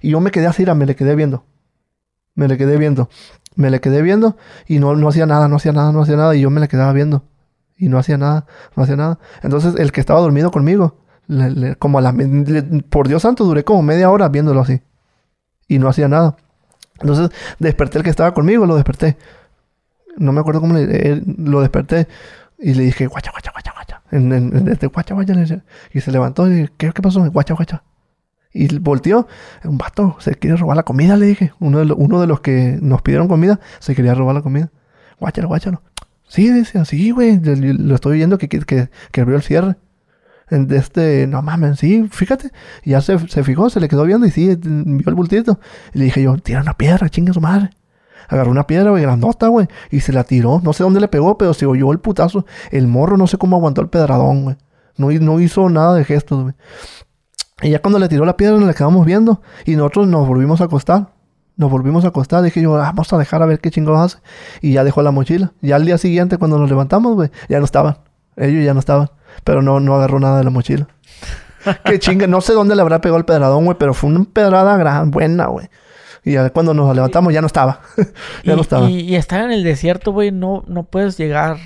Y yo me quedé así, me le quedé viendo. Me le quedé viendo. Me le quedé viendo y no, no hacía nada, no hacía nada, no hacía nada. Y yo me le quedaba viendo. Y no hacía nada, no hacía nada. Entonces el que estaba dormido conmigo, le- le- como a la, le- por Dios santo, duré como media hora viéndolo así. Y no hacía nada. Entonces desperté el que estaba conmigo, lo desperté. No me acuerdo cómo le, él- lo desperté. Y le dije, guacha, guacha, guacha, guacha. En, este guacha, guacha. Y se levantó y dije, ¿qué, qué pasó? Guacha, guacha. Y volteó. Un vato se quiere robar la comida, le dije. Uno de, lo- uno de los que nos pidieron comida se quería robar la comida. Guáchalo, guáchalo. Sí, dice, sí, güey. Lo estoy viendo que, que, que, abrió el cierre. De este, no mames, sí, fíjate. Y ya se, se fijó, se le quedó viendo y sí, vio el bultito. Y le dije yo, tira una piedra, chinga su madre. Agarró una piedra, güey, grandota, güey. Y se la tiró. No sé dónde le pegó, pero se oyó el putazo. El morro no sé cómo aguantó el pedradón, güey. No, hi- no hizo nada de gestos, güey. Y ya cuando le tiró la piedra nos la quedamos viendo. Y nosotros nos volvimos a acostar. Nos volvimos a acostar. Dije yo, ah, vamos a dejar a ver qué chingados hace. Y ya dejó la mochila. Ya al día siguiente, cuando nos levantamos, güey, ya no estaban. Ellos ya no estaban. Pero no, no agarró nada de la mochila. (laughs) qué chinga. No sé dónde le habrá pegado el pedradón, güey, pero fue una pedrada gran, buena, güey. Y ya cuando nos levantamos ya no estaba. (laughs) ya y, no estaba. Y, y estar en el desierto, güey, no, no puedes llegar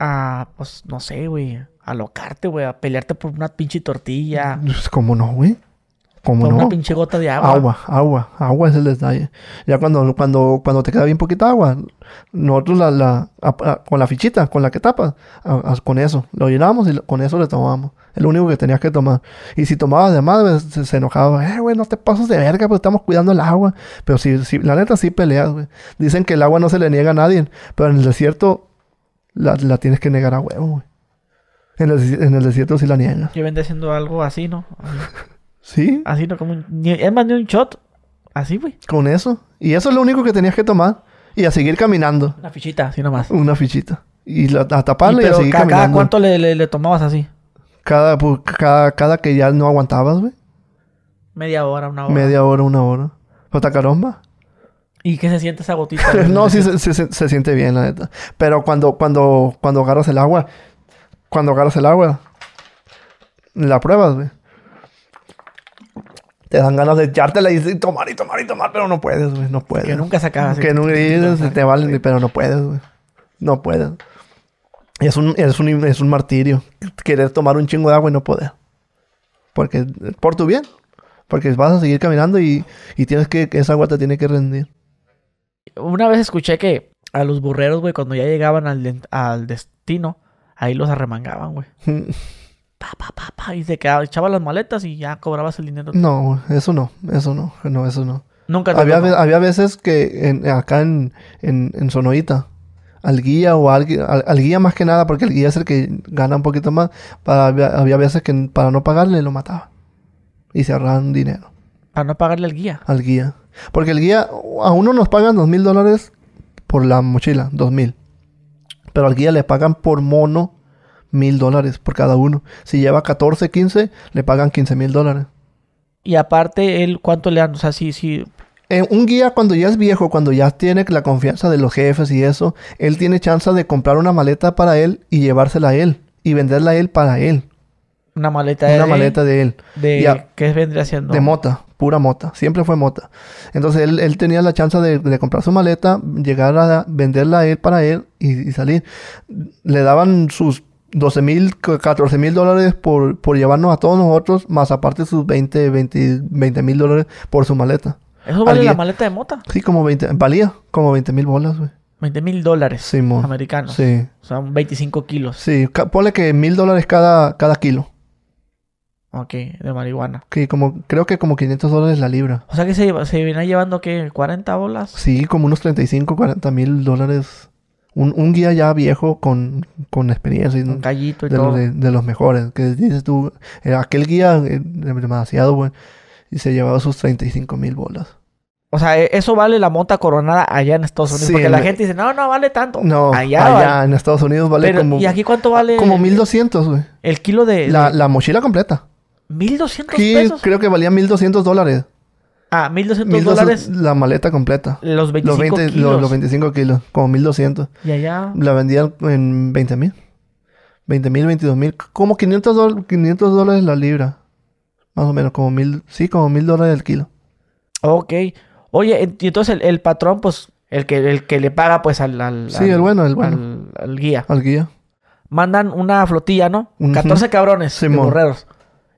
a, pues, no sé, güey, a locarte, güey, a pelearte por una pinche tortilla, Pues, ¿Cómo no, güey? ¿Cómo por no? una pinche gota de agua. Agua, agua, agua es el detalle. Ya cuando, cuando, cuando te queda bien poquita agua, nosotros la, la, a- a- con la fichita, con la que tapas, a- con eso, lo llenamos y con eso le tomamos. Es lo único que tenías que tomar. Y si tomabas de más, pues, se, se enojaba. Eh, güey, no te pases de verga, pues estamos cuidando el agua. Pero sí, sí, la neta sí peleas, güey. Dicen que el agua no se le niega a nadie, pero en el desierto la, la tienes que negar a huevo, güey. En el, en el desierto sí la niegas. Yo haciendo algo así, ¿no? (laughs) Sí, Así, ¿no? Como un, ni- es más, ni un shot. Así, güey. con eso. Y eso es lo único que tenías que tomar. Y a seguir caminando. Una fichita, así nomás. Una fichita. Y la, a Y taparla y, a pero seguir ca- cada, caminando. cuánto le, le- le tomabas así? Cada, pues, cada, cada que ya no aguantabas, güey. Media hora, una hora. Media hora, una hora. ¿Jota caromba? ¿Y qué se siente esa gotita? (laughs) no, sí se, se- se- se siente bien, la neta. Pero cuando, cuando, cuando agarras el agua, cuando agarras el agua, la pruebas, güey. Te dan ganas de echártela y tomar y tomar y tomar, pero no puedes, güey. No puedes. Que nunca se acaba. Que nunca y te valen, pero no puedes, güey. No puedes. Es un, es, un, es un martirio. Querer tomar un chingo de agua y no poder. Porque, por tu bien. Porque vas a seguir caminando y, y tienes que, que esa agua te tiene que rendir. una vez escuché que a los burreros, güey, cuando ya llegaban al, al destino, ahí los arremangaban, güey. (laughs) Pa, pa, pa, pa, y se quedaba, echaba las maletas y ya cobrabas el dinero. No, eso no, eso no, no, eso no. Nunca te Había, había veces que en- acá en, en, en Sonoita, al guía o al, al guía más que nada, porque el guía es el que gana un poquito más, para, había, había veces que para no pagarle lo mataba. Y se ahorraban dinero Para no pagarle al guía. al guía. Porque el guía, a uno nos pagan dos mil dólares por la mochila, dos mil. Pero al guía le pagan por mono mil dólares por cada uno. Si lleva 14, 15, le pagan 15 mil dólares. Y aparte, él, ¿cuánto le dan? O sea, sí, sí. Eh, un guía cuando ya es viejo, cuando ya tiene la confianza de los jefes y eso, él tiene chance de comprar una maleta para él y llevársela a él y venderla a él para él. Una maleta de... Una maleta de él. De... ¿Qué vendría siendo? De mota, pura mota. Siempre fue mota. Entonces él, él tenía la chance de, de comprar su maleta, llegar a venderla a él para él y, y salir. Le daban sus 12 mil, 14 mil dólares por, por llevarnos a todos nosotros, más aparte sus 20 20 mil dólares por su maleta. Eso vale la maleta de mota. Sí, como 20, valía como 20 mil bolas, güey. 20 mil dólares Simón. americanos. Sí. O sea, 25 kilos. Sí, ponle que mil dólares cada, cada kilo. Ok, de marihuana. Que como, creo que como 500 dólares la libra. O sea que se, se viene llevando, ¿qué? ¿40 bolas? Sí, como unos 35, 40 mil dólares. Un, un guía ya viejo con, con experiencia. Un callito y de, todo. los, de, de los mejores. Que dices tú, eh, aquel guía eh, demasiado bueno. Y se llevaba sus 35 mil bolas. O sea, e- eso vale la mota coronada allá en Estados Unidos. Sí, porque la gente dice, no, no vale tanto. No, allá, allá, vale. en Estados Unidos vale Pero, como, ¿y aquí cuánto vale? como 1200, güey. El kilo de... La, de- la mochila completa. 1200 Aquí pesos. creo que valía 1200 dólares. Ah, 1200 1200 dólares. la maleta completa. Los 25 Los, 20, kilos. los, los 25 kilos, como 1200. Y allá... La vendían en 20 mil. 20 mil, 22 mil. Como 500, dol- 500 dólares la libra. Más o menos, como mil. Sí, como mil dólares el kilo. Ok. Oye, y entonces el, el patrón, pues, el que, el que le paga, pues, al... al Sí, al- el bueno, el bueno. Al, al guía. Al guía. Mandan una flotilla, ¿no? Ujú. 14 cabrones de Simón. borreros.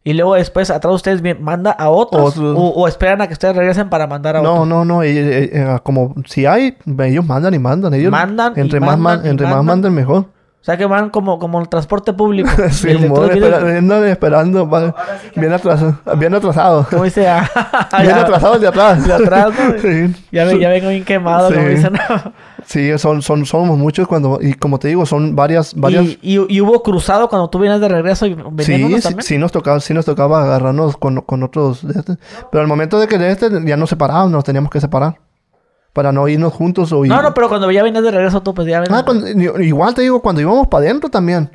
Y luego después, atrás de ustedes, manda a otros. O, o esperan a que ustedes regresen para mandar a No, otros. no, no. eh, eh, eh, como si hay, ellos mandan y mandan. Ellos, Mandan y entre más, mandan man- y entre más mandan. mejor. O sea que van como, como el transporte público. (laughs) Sí, El espera- esperando. va- bien atrasado. Bien atrasado. ¿Cómo dice? Ah, (laughs) bien ya- atrasado el de atrás. de atrás, ¿no? (laughs) sí. Ya, ya vengo bien quemado, como Sí. dicen. Sí, son, son, somos muchos cuando, y como te digo, son varias, varias. y, y, y hubo cruzado cuando tú vienes de regreso y venían Sí, unos sí, sí nos tocaba, sí nos tocaba agarrarnos con, con otros de este. Pero al momento de que de este ya nos separábamos, nos teníamos que separar. Para no irnos juntos o ir. No, no, pero cuando ya venías de regreso tú, pues ya venías. Ah, cuando- igual te digo, cuando íbamos para adentro también.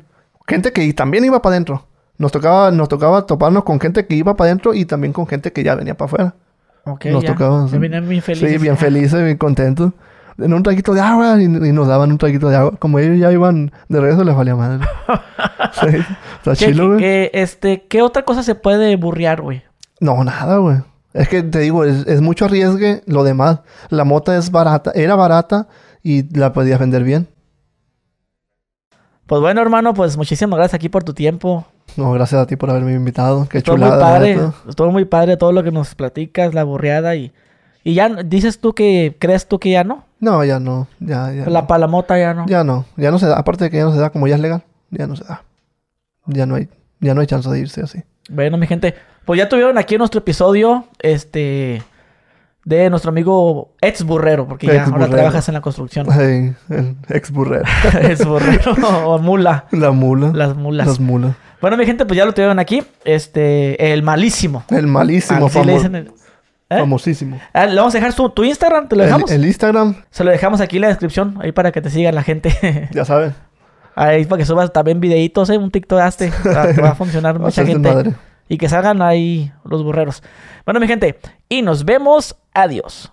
Gente que también iba para adentro. Nos tocaba, nos tocaba toparnos con gente que iba para adentro y también con gente que ya venía para afuera. Ok, nos ya. tocaba. Venían bien felices. Sí, bien felices, bien contentos. En un traguito de agua y, y nos daban un traguito de agua. Como ellos ya iban de regreso, les valía madre. (laughs) sí, está ¿Qué, chilo, güey. este, ¿Qué otra cosa se puede burrear, güey? No, nada, güey. Es que te digo, es, es mucho arriesgue lo demás. La mota es barata, era barata y la podías vender bien. Pues bueno, hermano, pues muchísimas gracias aquí por tu tiempo. No, gracias a ti por haberme invitado. Qué Estuvo chulada. muy padre, estuvo muy padre todo lo que nos platicas, la burreada y... Y ya dices tú que crees tú que ya no. No, ya no. Ya, ya. La no. palamota ya no. Ya no. Ya no se da. Aparte de que ya no se da, como ya es legal, ya no se da. Ya no hay, ya no hay chance de irse así. Bueno, mi gente, pues ya tuvieron aquí nuestro episodio, este, de nuestro amigo ex burrero, porque ya ahora trabajas en la construcción. (laughs) Ay, el ex burrero. (laughs) ex burrero o mula, La mula. las mulas. Las mulas. Bueno, mi gente, pues ya lo tuvieron aquí, este, el malísimo. El malísimo, Así le dicen el- ¿Eh? famosísimo. Ah, le vamos a dejar su- tu Instagram, te lo El, dejamos. el Instagram, Se lo dejamos aquí en la descripción, ahí para que te sigan la gente. (laughs) ya saben. Ahí para que subas también videitos, ¿eh? un TikTok hazte, (laughs) va, va a funcionar mucha gente. madre. Y que salgan ahí los burreros. Bueno, mi gente, y nos vemos. Adiós.